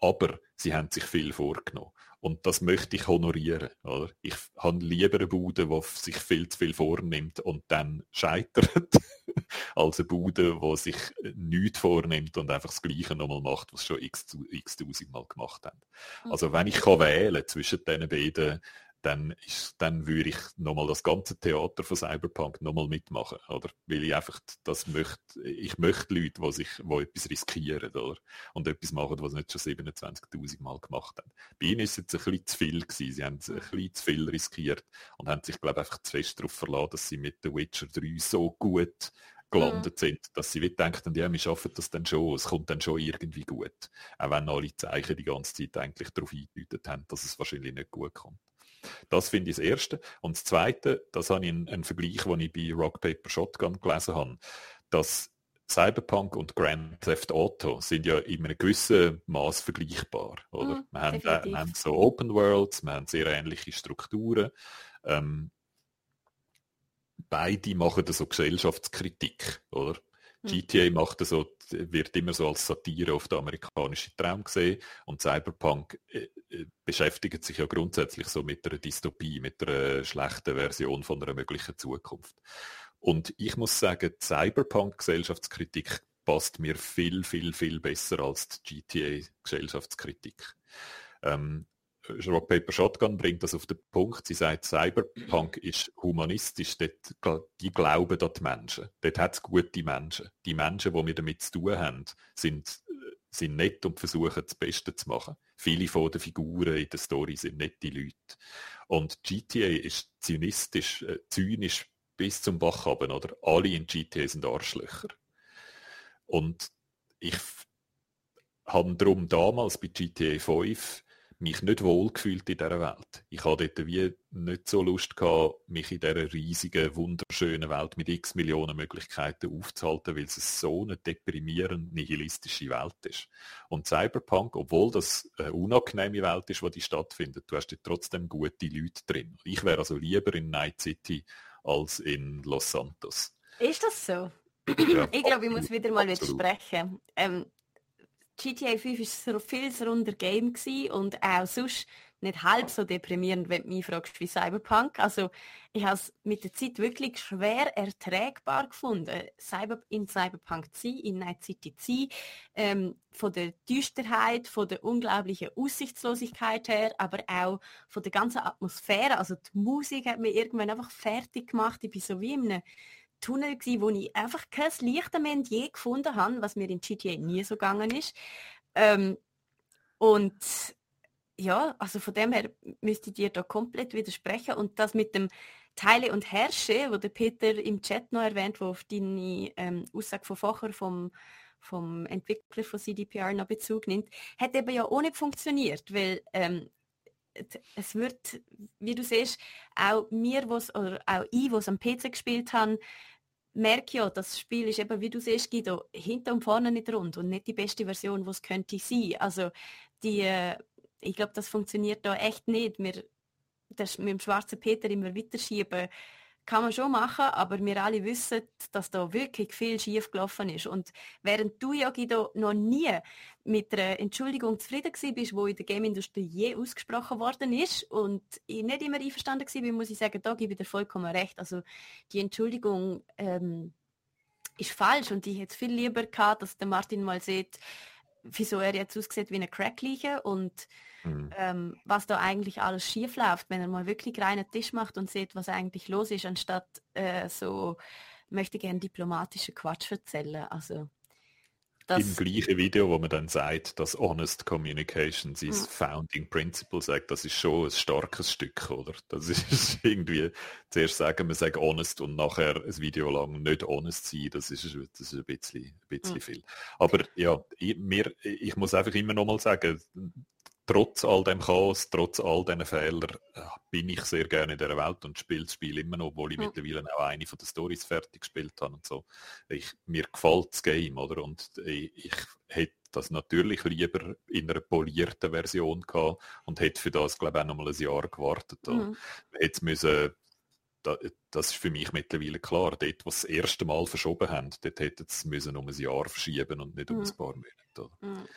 Aber sie haben sich viel vorgenommen. Und das möchte ich honorieren. Oder? Ich habe lieber eine Bude, die sich viel zu viel vornimmt und dann scheitert, als eine Bude, die sich nichts vornimmt und einfach das Gleiche nochmal macht, was schon x, x tausend Mal gemacht hat. Also wenn ich kann wählen zwischen diesen beiden dann, ist, dann würde ich nochmal das ganze Theater von Cyberpunk nochmal mitmachen, oder? Weil ich einfach das möchte, ich möchte Leute, die sich, die etwas riskieren, oder? Und etwas machen, was sie nicht schon 27.000 Mal gemacht haben. Bei ihnen ist es jetzt ein bisschen zu viel gewesen. Sie haben ein bisschen zu viel riskiert und haben sich, glaube ich, einfach zu fest darauf verlassen, dass sie mit The Witcher 3 so gut gelandet mhm. sind, dass sie denken, ja, wir schaffen das dann schon, es kommt dann schon irgendwie gut. Auch wenn alle Zeichen die ganze Zeit eigentlich darauf eingedeutet haben, dass es wahrscheinlich nicht gut kommt. Das finde ich das Erste. Und das Zweite, das habe ich einen, einen Vergleich, den ich bei Rock Paper Shotgun gelesen habe, dass Cyberpunk und Grand Theft Auto sind ja in einem gewissen Maß vergleichbar. Oder? Mm, wir, haben, äh, wir, haben, so Open Worlds, wir haben sehr ähnliche Strukturen. Ähm, beide machen so Gesellschaftskritik, oder? Hm. GTA macht so, wird immer so als Satire auf den amerikanischen Traum gesehen und Cyberpunk äh, äh, beschäftigt sich ja grundsätzlich so mit einer Dystopie, mit einer schlechten Version von einer möglichen Zukunft. Und ich muss sagen, Cyberpunk-Gesellschaftskritik passt mir viel, viel, viel besser als die GTA-Gesellschaftskritik. Ähm, Rock Paper Shotgun bringt das auf den Punkt. Sie sagt, Cyberpunk ist humanistisch. Dort, die glauben an die Menschen. Dort hat es gute Menschen. Die Menschen, die wir damit zu tun haben, sind, sind nett und versuchen, das Beste zu machen. Viele von den Figuren in der Story sind nette Leute. Und GTA ist zynistisch, äh, zynisch bis zum Bach haben, oder? Alle in GTA sind Arschlöcher. Und ich habe darum damals bei GTA 5 mich nicht wohlgefühlt in dieser Welt. Ich hatte dort wie nicht so Lust gehabt, mich in dieser riesigen, wunderschönen Welt mit x Millionen Möglichkeiten aufzuhalten, weil es so eine deprimierend nihilistische Welt ist. Und Cyberpunk, obwohl das eine unangenehme Welt ist, wo die stattfindet, du hast dort trotzdem gute Leute drin. Ich wäre also lieber in Night City als in Los Santos. Ist das so? Ja, ich glaube, ich muss wieder mal widersprechen. Ähm, GTA 5 war ein viel runder Game und auch sonst nicht halb so deprimierend, wenn du mich fragst, wie Cyberpunk. Also ich habe es mit der Zeit wirklich schwer erträgbar gefunden, Cyber in Cyberpunk zu sein, in Night City zu sein, ähm, von der Düsterheit, von der unglaublichen Aussichtslosigkeit her, aber auch von der ganzen Atmosphäre. Also die Musik hat mich irgendwann einfach fertig gemacht. Ich bin so wie in einem Tunnel gewesen, wo ich einfach kein Lichterment je gefunden habe, was mir in GTA nie so gegangen ist. Ähm, und ja, also von dem her müsste ich dir da komplett widersprechen und das mit dem Teile und Herrsche, wo der Peter im Chat noch erwähnt, wo auf deine ähm, Aussage von vorher vom, vom Entwickler von CDPR noch Bezug nimmt, hat eben ja nicht funktioniert, weil ähm, es wird, wie du siehst, auch mir, was oder auch ich, was am PC gespielt habe, merke ja, das Spiel ist eben, wie du siehst, Guido, hinter und vorne nicht rund und nicht die beste Version, was könnte sein. Also die, äh, ich glaube, das funktioniert da echt nicht. Wir, das mit dem schwarzen Peter immer weiterschieben, kann man schon machen, aber wir alle wissen, dass da wirklich viel schief gelaufen ist. Und während du ja noch nie mit einer Entschuldigung zufrieden bist, wo in der Game-Industrie je ausgesprochen worden ist und ich nicht immer einverstanden war, muss ich sagen, da gebe ich dir vollkommen recht. Also die Entschuldigung ähm, ist falsch und ich hätte viel lieber gehabt, dass der Martin mal sieht, wieso er jetzt aussieht wie eine Crackleiche und mhm. ähm, was da eigentlich alles schief läuft, wenn er mal wirklich reinen Tisch macht und sieht, was eigentlich los ist, anstatt äh, so möchte gerne diplomatische Quatsch erzählen. Also das Im gleichen Video, wo man dann sagt, dass Honest Communication sein mhm. Founding Principle sagt, das ist schon ein starkes Stück, oder? Das ist irgendwie, zuerst sagen, wir sagen honest und nachher ein Video lang nicht honest sein, das ist, das ist ein bisschen, ein bisschen mhm. viel. Aber ja, ich, mir, ich muss einfach immer noch mal sagen, trotz all dem Chaos, trotz all diesen Fehlern, äh, bin ich sehr gerne in der Welt und spiele das Spiel immer noch, obwohl ich mhm. mittlerweile auch eine von den Stories fertig gespielt habe und so. Ich, mir gefällt das Game, oder? Und ich, ich hätte das natürlich lieber in einer polierten Version gehabt und hätte für das, glaube ich, auch noch mal ein Jahr gewartet. Mhm. Hätte müssen das ist für mich mittlerweile klar. Dort, sie das erste Mal verschoben haben, dort hätten sie müssen um ein Jahr verschieben und nicht um mhm. ein paar Monate. Mhm.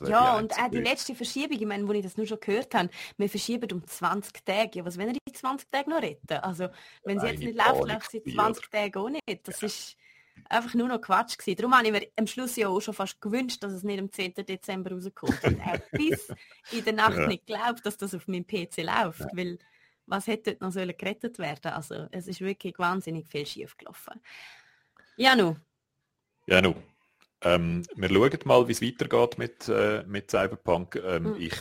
Ja, und auch die letzte Verschiebung, ich meine, wo ich das nur schon gehört habe, wir verschieben um 20 Tage. Ja, was wenn er die 20 Tage noch retten? Also, wenn es jetzt nicht läuft, läuft es in 20 Tage auch nicht. Das ja. ist einfach nur noch Quatsch gewesen. Darum habe ich mir am Schluss ja auch schon fast gewünscht, dass es nicht am 10. Dezember rauskommt. Und auch bis in der Nacht ja. nicht glaubt, dass das auf meinem PC läuft, ja. weil was hätte dort noch sollen gerettet werden? Also, es ist wirklich wahnsinnig viel schief gelaufen. Ja, nu. Ähm, wir schauen mal, wie es weitergeht mit, äh, mit Cyberpunk. Ähm, mhm. Ich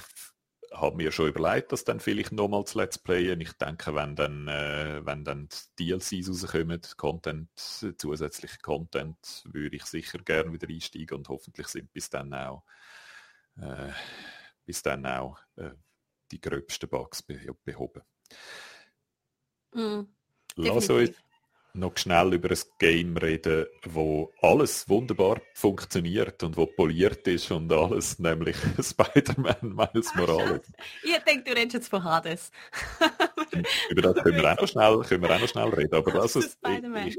habe mir schon überlegt, dass dann vielleicht nochmal zu Let's Playen. Ich denke, wenn dann, äh, wenn dann die DLCs rauskommen, Content, zusätzliche Content, würde ich sicher gerne wieder einsteigen und hoffentlich sind bis dann auch, äh, bis dann auch äh, die gröbsten Bugs behoben. Mhm. Lass uns noch schnell über ein Game reden, wo alles wunderbar funktioniert und wo poliert ist und alles, nämlich Spider-Man Miles Morales. ich denke, du redest jetzt von Hades. über das können wir auch noch schnell, können wir auch noch schnell reden. Aber das ist, ich, ich,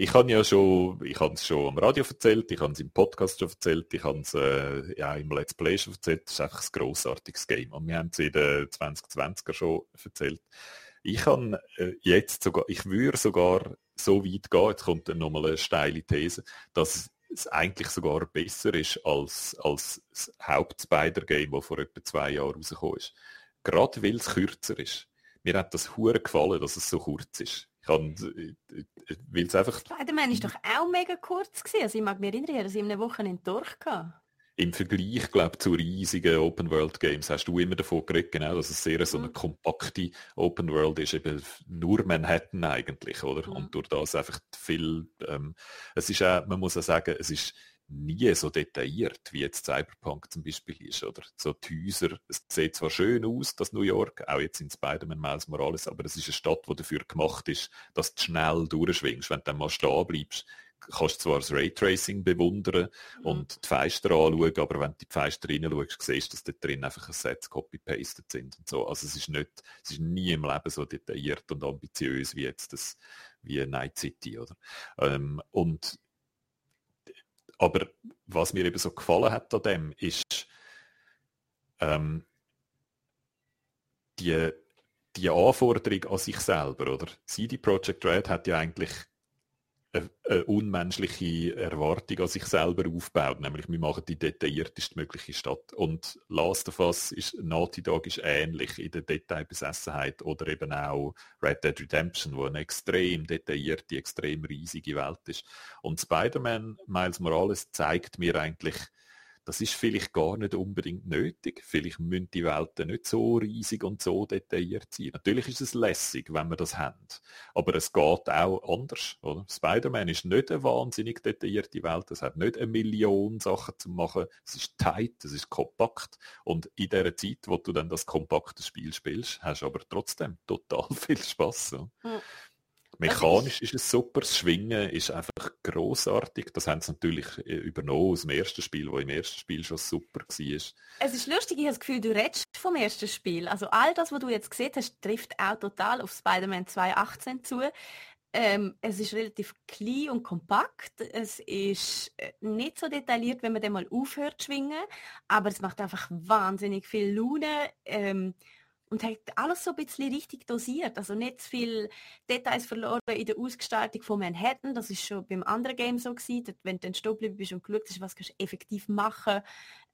ich habe ja schon, ich habe es schon am Radio erzählt, ich habe es im Podcast schon erzählt, ich habe es äh, ja, im Let's Play schon erzählt. Das ist einfach ein grossartiges Game. Und wir haben es in den 2020er schon erzählt. Ich kann äh, jetzt sogar, ich würde sogar so weit gehen, jetzt kommt dann nochmal eine steile These, dass es eigentlich sogar besser ist als, als das Haupt-Spider-Game, das vor etwa zwei Jahren rausgekommen ist. Gerade weil es kürzer ist. Mir hat das hure gefallen, dass es so kurz ist. Ich kann, äh, äh, weil es einfach... Spider-Man ist doch auch mega kurz gewesen. Also ich mag mich erinnern, ich in einer Woche nicht hatte im Vergleich, glaube zu riesigen Open-World-Games hast du immer davon geredet, genau, dass es sehr so eine mhm. kompakte Open-World ist, eben nur Manhattan eigentlich, oder? Mhm. Und durch das einfach viel, ähm, es ist auch, man muss auch sagen, es ist nie so detailliert, wie jetzt Cyberpunk zum Beispiel ist, oder? So die Häuser, es sieht zwar schön aus, das New York, auch jetzt in Spider-Man Miles Morales, aber es ist eine Stadt, die dafür gemacht ist, dass du schnell durchschwingst. Wenn du dann mal stehen bleibst, kannst zwar das Raytracing bewundern mhm. und die Fenster anschauen, aber wenn du die Fenster reinschaust, siehst du, dass dort drin einfach ein Set copy-pasted sind und so. Also es ist nicht, es ist nie im Leben so detailliert und ambitiös wie jetzt das, wie Night City, oder? Ähm, und aber was mir eben so gefallen hat an dem, ist ähm, die, die Anforderung an sich selber, oder? CD Projekt Red hat ja eigentlich eine, unmenschliche Erwartung an sich selber aufbaut, nämlich wir machen die detaillierteste mögliche Stadt. Und Last of Us ist, Naughty Dog ist ähnlich in der Detailbesessenheit oder eben auch Red Dead Redemption, wo eine extrem detaillierte, extrem riesige Welt ist. Und Spider-Man Miles Morales zeigt mir eigentlich, das ist vielleicht gar nicht unbedingt nötig. Vielleicht müssen die Welten nicht so riesig und so detailliert sein. Natürlich ist es lässig, wenn wir das haben. Aber es geht auch anders. Spider-Man ist nicht eine wahnsinnig detaillierte Welt. Es hat nicht eine Million Sachen zu machen. Es ist tight, es ist kompakt. Und in der Zeit, wo du dann das kompakte Spiel spielst, hast du aber trotzdem total viel Spaß. Mhm. Mechanisch ist es super, das Schwingen ist einfach großartig. Das haben sie natürlich äh, übernommen aus dem ersten Spiel, wo im ersten Spiel schon super war. Es ist lustig, ich habe das Gefühl, du redest vom ersten Spiel. Also all das, was du jetzt gesehen hast, trifft auch total auf Spider-Man 2018 zu. Ähm, es ist relativ klein und kompakt. Es ist äh, nicht so detailliert, wenn man dann mal aufhört zu schwingen, aber es macht einfach wahnsinnig viel Laune. Ähm, und hat alles so ein bisschen richtig dosiert. Also nicht zu viel Details verloren in der Ausgestaltung von Manhattan. Das ist schon beim anderen Game so gewesen. Wenn du dann stehen geblieben bist und geschaut hast, was kannst du effektiv machen,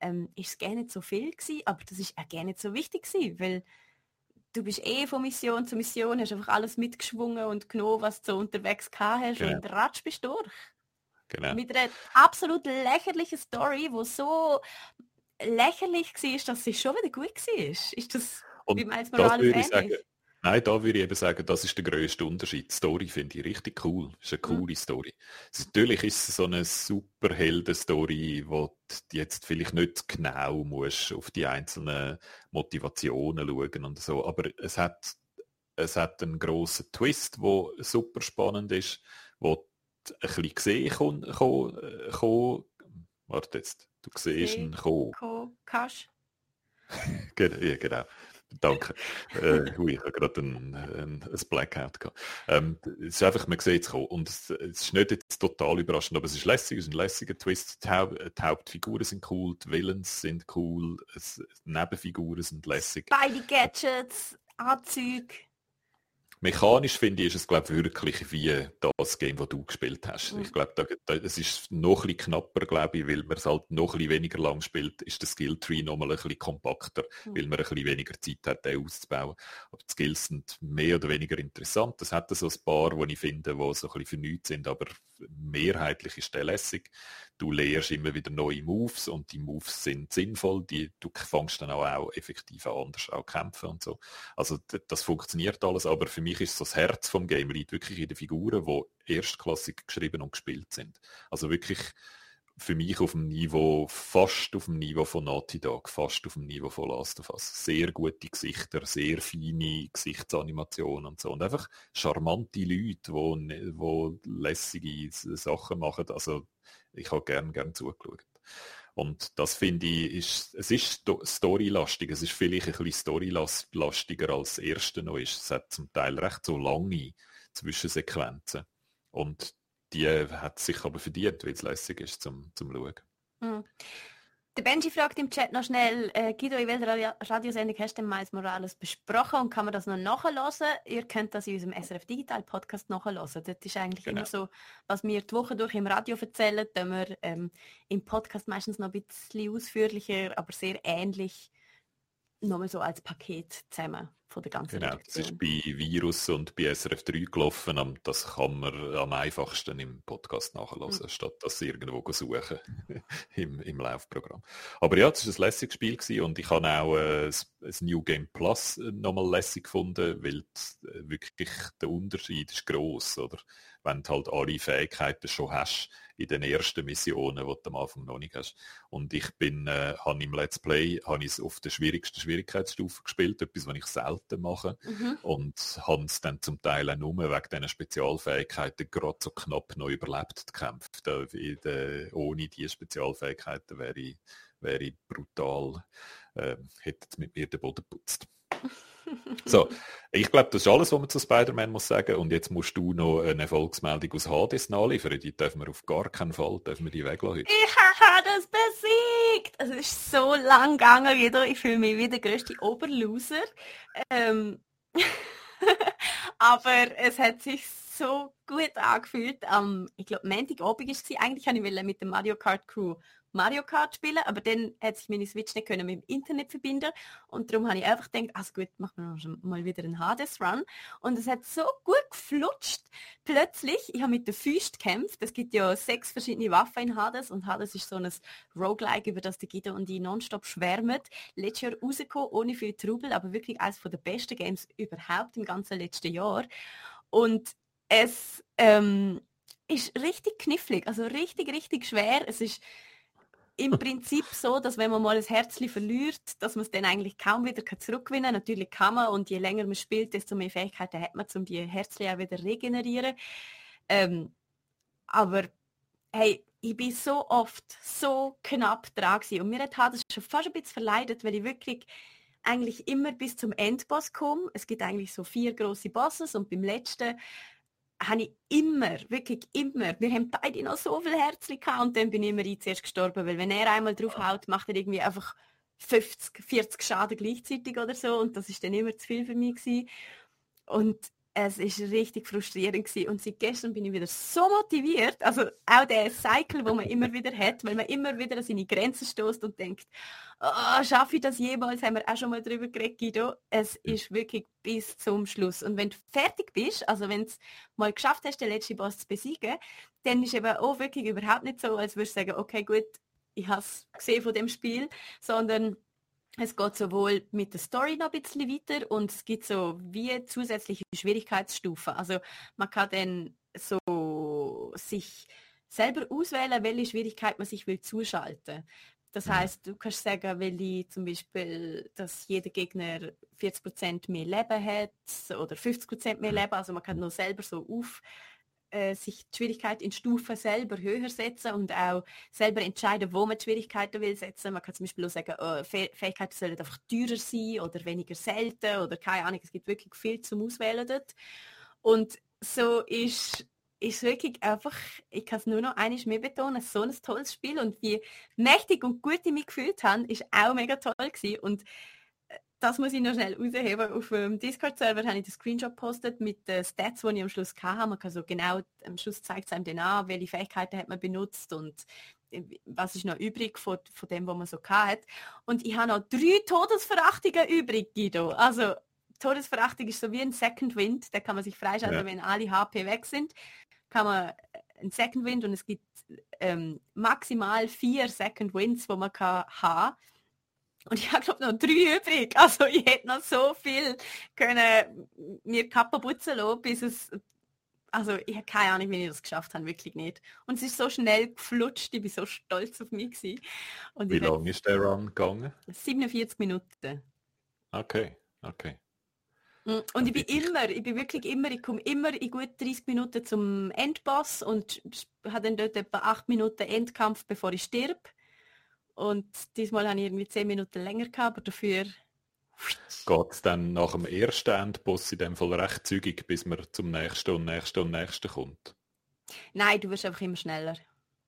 ähm, ist es gar nicht so viel gewesen. Aber das ist auch gar nicht so wichtig gewesen, weil du bist eh von Mission zu Mission, hast einfach alles mitgeschwungen und genommen, was du so unterwegs gehabt hast genau. und ratsch bist durch. Genau. Mit einer absolut lächerlichen Story, wo so lächerlich war, dass sie schon wieder gut war. Ist das und Miles Morales würde ich sagen, Nein, da würde ich eben sagen, das ist der größte Unterschied. Die Story finde ich richtig cool. Das ist eine mhm. coole mhm. Story. Natürlich ist es so eine Superhelden-Story, wo du jetzt vielleicht nicht genau musst auf die einzelnen Motivationen schauen und so. Aber es hat, es hat einen grossen Twist, der super spannend ist, wo ein bisschen gesehen kann, kann, kann Warte jetzt, du siehst ihn kommen. Kannst. ja, genau. Danke. äh, hui, ich habe gerade ein, ein, ein, Blackout gehabt. Ähm, es ist einfach, man sieht es kommen. Und es, es, ist nicht jetzt total überraschend, aber es ist lässig, es ist ein lässiger Twist. Die, Haupt, die Hauptfiguren sind cool, die Villains sind cool, es, Nebenfiguren sind lässig. Beide Gadgets, Anzüge. Mechanisch finde ich, ist es glaube wirklich wie das Game, das du gespielt hast. Mhm. Ich glaube, es ist noch ein bisschen knapper, glaube ich, weil man es halt noch ein bisschen weniger lang spielt, ist der Skilltree noch mal ein bisschen kompakter, mhm. weil man ein bisschen weniger Zeit hat, den auszubauen. Aber die Skills sind mehr oder weniger interessant. Es hat so ein paar, die ich finde, die so ein bisschen vernünftig sind, aber mehrheitlich ist der lässig du lernst immer wieder neue Moves und die Moves sind sinnvoll, die, du fängst dann auch, auch effektiv an anders auch kämpfen und so. Also das funktioniert alles, aber für mich ist so das Herz vom Game liegt wirklich in den Figuren, die erstklassig geschrieben und gespielt sind. Also wirklich für mich auf dem Niveau, fast auf dem Niveau von Naughty Dog, fast auf dem Niveau von Last of Us. Sehr gute Gesichter, sehr feine Gesichtsanimationen und so. Und einfach charmante Leute, die, die lässige Sachen machen. Also ich habe gern, gern zugeschaut. Und das finde ich, ist, es ist storylastig, es ist vielleicht ein bisschen storylastiger als das erste noch ist. Es hat zum Teil recht so lange Zwischensequenzen. Und die hat sich aber verdient, weil es lässig ist zum, zum Schauen. Mhm. Der Benji fragt im Chat noch schnell, äh, Guido, in welcher Radiosendung hast du denn Miles Morales besprochen und kann man das noch nachhören? Ihr könnt das in unserem SRF Digital Podcast nachhören. Das ist eigentlich genau. immer so, was wir die Woche durch im Radio erzählen, da wir ähm, im Podcast meistens noch ein bisschen ausführlicher, aber sehr ähnlich nochmal so als Paket zusammen von der ganzen Genau, Redaktion. das ist bei Virus und bei SRF3 gelaufen. Das kann man am einfachsten im Podcast nachlesen, mhm. statt das irgendwo suchen im, im Laufprogramm. Aber ja, es war ein lässiges Spiel gewesen und ich habe auch äh, das New Game Plus äh, nochmal lässig gefunden, weil äh, wirklich der Unterschied ist gross, oder? Wenn du halt alle Fähigkeiten schon hast, in den ersten Missionen, die du am Anfang noch nicht hast. Und ich bin, äh, habe im Let's Play habe ich auf der schwierigsten Schwierigkeitsstufe gespielt, etwas, was ich selten mache. Mhm. Und habe es dann zum Teil auch nur wegen diesen Spezialfähigkeiten gerade so knapp noch überlebt. Da, de, ohne diese Spezialfähigkeiten wäre ich, wäre ich brutal, äh, hätte mit mir den Boden putzt. So, ich glaube, das ist alles, was man zu Spider-Man muss sagen. Und jetzt musst du noch eine Erfolgsmeldung aus Hades nachliefern. Die dürfen wir auf gar keinen Fall dürfen wir die weglassen. Ich habe das besiegt! Es ist so lang gegangen wieder. Ich fühle mich wie der größte Oberloser. Ähm Aber es hat sich so gut angefühlt. Am, ich glaube, Montagabend war es. Eigentlich wollte ich mit der Mario Kart Crew Mario Kart spielen, aber dann hat sich meine Switch nicht können mit dem Internet verbinden und darum habe ich einfach gedacht, also gut, machen wir mal wieder einen Hades-Run und es hat so gut geflutscht. Plötzlich, ich habe mit der Füßt gekämpft, es gibt ja sechs verschiedene Waffen in Hades und Hades ist so ein Roguelike, über das die Guido und die nonstop schwärmen. Letztes Jahr rausgekommen, ohne viel Trubel, aber wirklich eines der besten Games überhaupt im ganzen letzten Jahr. Und es ähm, ist richtig knifflig, also richtig, richtig schwer. Es ist im Prinzip so, dass wenn man mal ein Herzli verliert, dass man es dann eigentlich kaum wieder zurückgewinnen kann. Natürlich kann man und je länger man spielt, desto mehr Fähigkeiten hat man, um die Herzli auch wieder regenerieren. Ähm, aber hey, ich bin so oft so knapp dran gewesen. und mir hat das schon fast ein bisschen verleidet, weil ich wirklich eigentlich immer bis zum Endboss komme. Es gibt eigentlich so vier große Bosses und beim letzten habe ich immer, wirklich immer, wir haben beide noch so viel Herzchen und dann bin ich immer zuerst gestorben, weil wenn er einmal draufhaut, macht er irgendwie einfach 50, 40 Schaden gleichzeitig oder so und das ist dann immer zu viel für mich gewesen. Und es ist richtig frustrierend gewesen. und seit gestern bin ich wieder so motiviert, also auch der Cycle, wo man immer wieder hat, weil man immer wieder an seine Grenzen stoßt und denkt, oh, schaffe ich das jemals, haben wir auch schon mal drüber geredet, Guido. Es ist wirklich bis zum Schluss und wenn du fertig bist, also wenn du mal geschafft hast, den letzten Boss zu besiegen, dann ist eben auch wirklich überhaupt nicht so, als würdest du sagen, okay gut, ich habe es gesehen von dem Spiel, sondern es geht sowohl mit der Story noch ein bisschen weiter und es gibt so wie zusätzliche Schwierigkeitsstufen. Also man kann dann so sich selber auswählen, welche Schwierigkeit man sich will zuschalten. Das mhm. heißt, du kannst sagen, will ich zum Beispiel, dass jeder Gegner 40% mehr Leben hat oder 50% mehr mhm. Leben. Also man kann nur selber so auf äh, sich die Schwierigkeit in Stufen selber höher setzen und auch selber entscheiden, wo man die Schwierigkeiten will setzen. Man kann zum Beispiel auch sagen, oh, Fähigkeiten sollen einfach teurer sein oder weniger selten oder keine Ahnung. Es gibt wirklich viel zum Auswählen dort. Und so ist ist wirklich einfach, ich kann es nur noch eines mehr betonen, so ein tolles Spiel und wie mächtig und gut ich mich gefühlt habe, ist auch mega toll gewesen. Und das muss ich noch schnell rausheben. Auf dem Discord-Server habe ich den Screenshot gepostet mit den Stats, die ich am Schluss hatte. Man kann so genau, am Schluss zeigt es einem dann an, welche Fähigkeiten hat man benutzt und äh, was ist noch übrig von, von dem, was man so hat. Und ich habe noch drei Todesverachtungen übrig, Guido. Also Todesverachtung ist so wie ein Second Wind, da kann man sich freischalten, ja. wenn alle HP weg sind. Kann man äh, ein Second Wind und es gibt ähm, maximal vier Second Winds, wo man kann haben und ich habe glaube noch drei übrig. Also ich hätte noch so viel können mir kappen putzen lassen, bis es also ich habe keine Ahnung, wie ich das geschafft habe, wirklich nicht. Und es ist so schnell geflutscht, ich bin so stolz auf mich gewesen. Und wie lange ist der Run gegangen? 47 Minuten. Okay, okay. Mm, und ich bin immer, ich bin wirklich immer, ich komme immer in gut 30 Minuten zum Endboss und habe dann dort etwa 8 Minuten Endkampf, bevor ich stirb. Und diesmal habe ich irgendwie zehn Minuten länger gehabt, aber dafür... Geht es dann nach dem ersten Endboss in dem Fall recht zügig, bis man zum nächsten und nächsten und nächsten kommt? Nein, du wirst einfach immer schneller.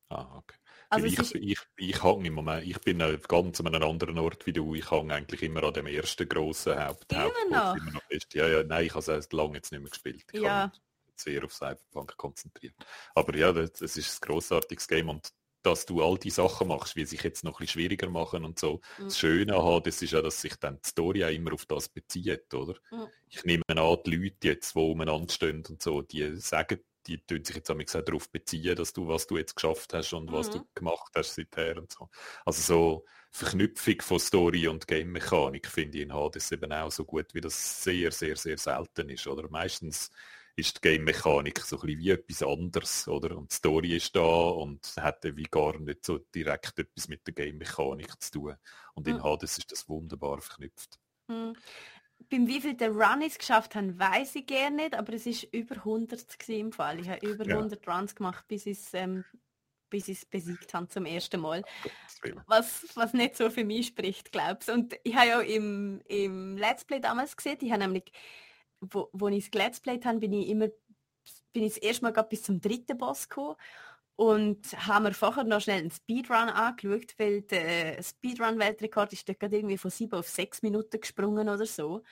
Ah, okay. Also ich, ich, ich hang im Moment, ich bin ganz an einem anderen Ort wie du, ich hang eigentlich immer an dem ersten grossen Haupt immer noch? Immer noch ja, ja, nein, ich habe es lange jetzt nicht mehr gespielt. Ich ja. sehr auf Cyberpunk konzentriert. Aber ja, das, das ist ein grossartiges Game und dass du all die Sachen machst, wie sich jetzt noch ein bisschen schwieriger machen und so. Mhm. Das Schöne an das ist ja, dass sich dann die Story auch immer auf das bezieht, oder? Mhm. Ich nehme an, die Leute jetzt, die umeinander stehen und so, die sagen, die tun sich jetzt auch darauf beziehen, dass du, was du jetzt geschafft hast und mhm. was du mhm. gemacht hast seither und so. Also so Verknüpfung von Story und Game-Mechanik finde ich in Hades eben auch so gut, wie das sehr, sehr, sehr selten ist, oder? Meistens ist die Game-Mechanik so ein bisschen wie etwas anderes, oder? Und die Story ist da und hat wie gar nicht so direkt etwas mit der Game-Mechanik zu tun. Und in mhm. Hades ist das wunderbar verknüpft. Mhm. Beim wie viel der Run ist geschafft haben, weiß ich gerne nicht, aber es ist über 100 im Fall. Ich habe über ja. 100 Runs gemacht, bis ich es ähm, bis ich es besiegt habe zum ersten Mal. Was, was nicht so für mich spricht, glaubst Und ich habe ja im, im Let's Play damals gesehen, ich habe nämlich wo, wo ich es Let's Played habe, bin ich immer bin ich das erste Mal bis zum dritten Boss gekommen und haben wir vorher noch schnell einen Speedrun angeschaut, weil der Speedrun-Weltrekord ist dort irgendwie von sieben auf sechs Minuten gesprungen oder so.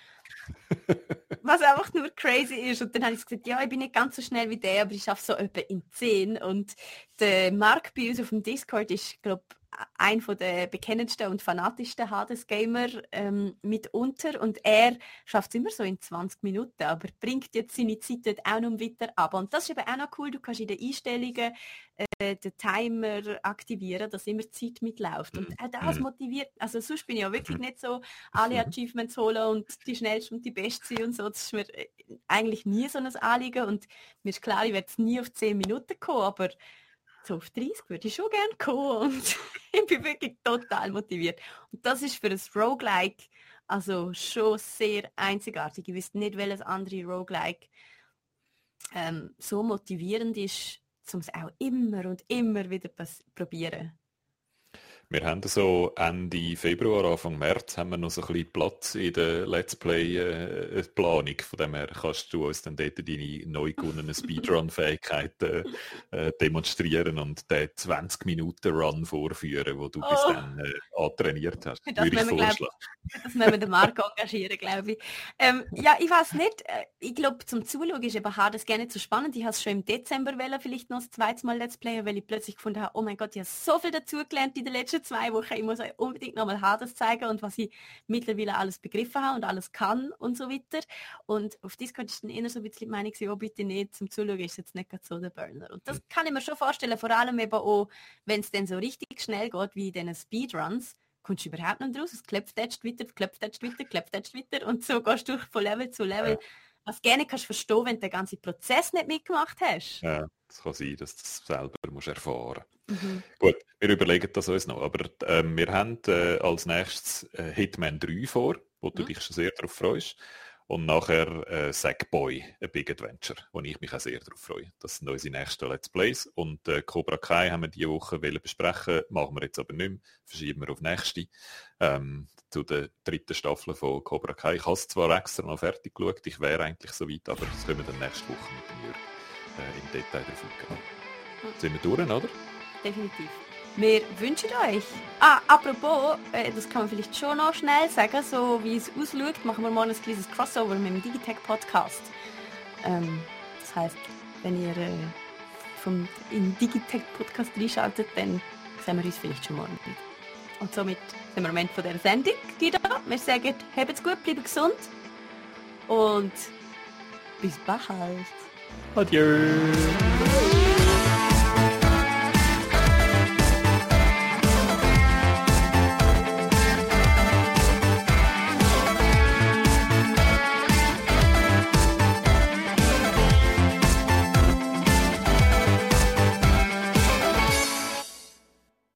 was einfach nur crazy ist. Und dann habe ich gesagt, ja, ich bin nicht ganz so schnell wie der, aber ich schaffe so etwa in 10. Und der Mark bei uns auf dem Discord ist, glaube ein von der bekennendsten und fanatischsten Hades-Gamer ähm, mitunter und er schafft es immer so in 20 Minuten, aber bringt jetzt seine Zeit dort auch noch weiter ab. Und das ist eben auch noch cool, du kannst in den Einstellungen äh, den Timer aktivieren, dass immer Zeit mitläuft. Und auch das mhm. motiviert, also sonst bin ich ja wirklich nicht so alle mhm. Achievements holen und die schnellste und die beste sein und so. Das ist mir äh, eigentlich nie so ein Anliegen und mir ist klar, ich werde nie auf 10 Minuten kommen, aber so auf 30 würde ich schon gerne kommen und ich bin wirklich total motiviert. Und das ist für ein Roguelike also schon sehr einzigartig. Ich wüsste nicht, welches andere Roguelike ähm, so motivierend ist, um es auch immer und immer wieder probieren. Wir haben so Ende Februar, Anfang März haben wir noch so ein bisschen Platz in der Let's Play-Planung. Äh, Von dem her kannst du uns dann dort deine neu gewonnenen Speedrun-Fähigkeiten äh, demonstrieren und den 20-Minuten-Run vorführen, wo du oh. bis dann äh, antrainiert hast. Das würde ich vorschlagen. Glaub, das müssen wir den Marco engagieren, glaube ich. Ähm, ja, ich weiß nicht. Äh, ich glaube, zum Zuschauen ist eben das gerne zu spannend. Ich habe es schon im Dezember wollen, vielleicht noch das zweite Mal Let's Player, weil ich plötzlich gefunden habe, oh mein Gott, ich habe so viel dazugelernt in den letzten letzten zwei Wochen, ich muss euch unbedingt nochmal Hades zeigen und was ich mittlerweile alles begriffen habe und alles kann und so weiter. Und auf Discord ist dann eher so ein bisschen die Meinung, oh bitte nicht, zum Zuschauen ist jetzt nicht so der Burner. Und das kann ich mir schon vorstellen, vor allem eben auch, wenn es dann so richtig schnell geht, wie in diesen Speedruns, kommst du überhaupt nicht raus. Es klopft jetzt weiter, klopft jetzt weiter, klopft jetzt weiter und so gehst du von Level zu Level. Ja. Was gerne kannst du verstehen, wenn du den ganzen Prozess nicht mitgemacht hast. Ja, das kann sein, dass du es selber musst erfahren Mhm. Gut, wir überlegen das uns noch, aber äh, wir haben äh, als nächstes äh, Hitman 3 vor, wo mhm. du dich schon sehr darauf freust. Und nachher äh, Sackboy, ein Big Adventure, wo ich mich auch sehr darauf freue. Das sind unsere nächsten Let's Plays. Und äh, Cobra Kai haben wir diese Woche besprechen, machen wir jetzt aber nicht mehr, verschieben wir auf nächste. Ähm, zu der dritten Staffel von Cobra Kai. Ich habe es zwar extra noch fertig geschaut, ich wäre eigentlich so weit, aber das können wir dann nächste Woche mit mir äh, im Detail davon gehen. Mhm. Sind wir durch, oder? definitiv. Wir wünschen euch. Ah, apropos, äh, das kann man vielleicht schon noch schnell sagen, so wie es ausschaut, machen wir mal ein kleines Crossover mit dem Digitech Podcast. Ähm, das heißt, wenn ihr äh, vom in Digitech Podcast reinschaltet, dann sehen wir uns vielleicht schon morgen. Und somit sind wir am Ende von dieser Sendung, Guido. Wir sagen, habt's gut, bleibt gesund und bis bald. Adieu.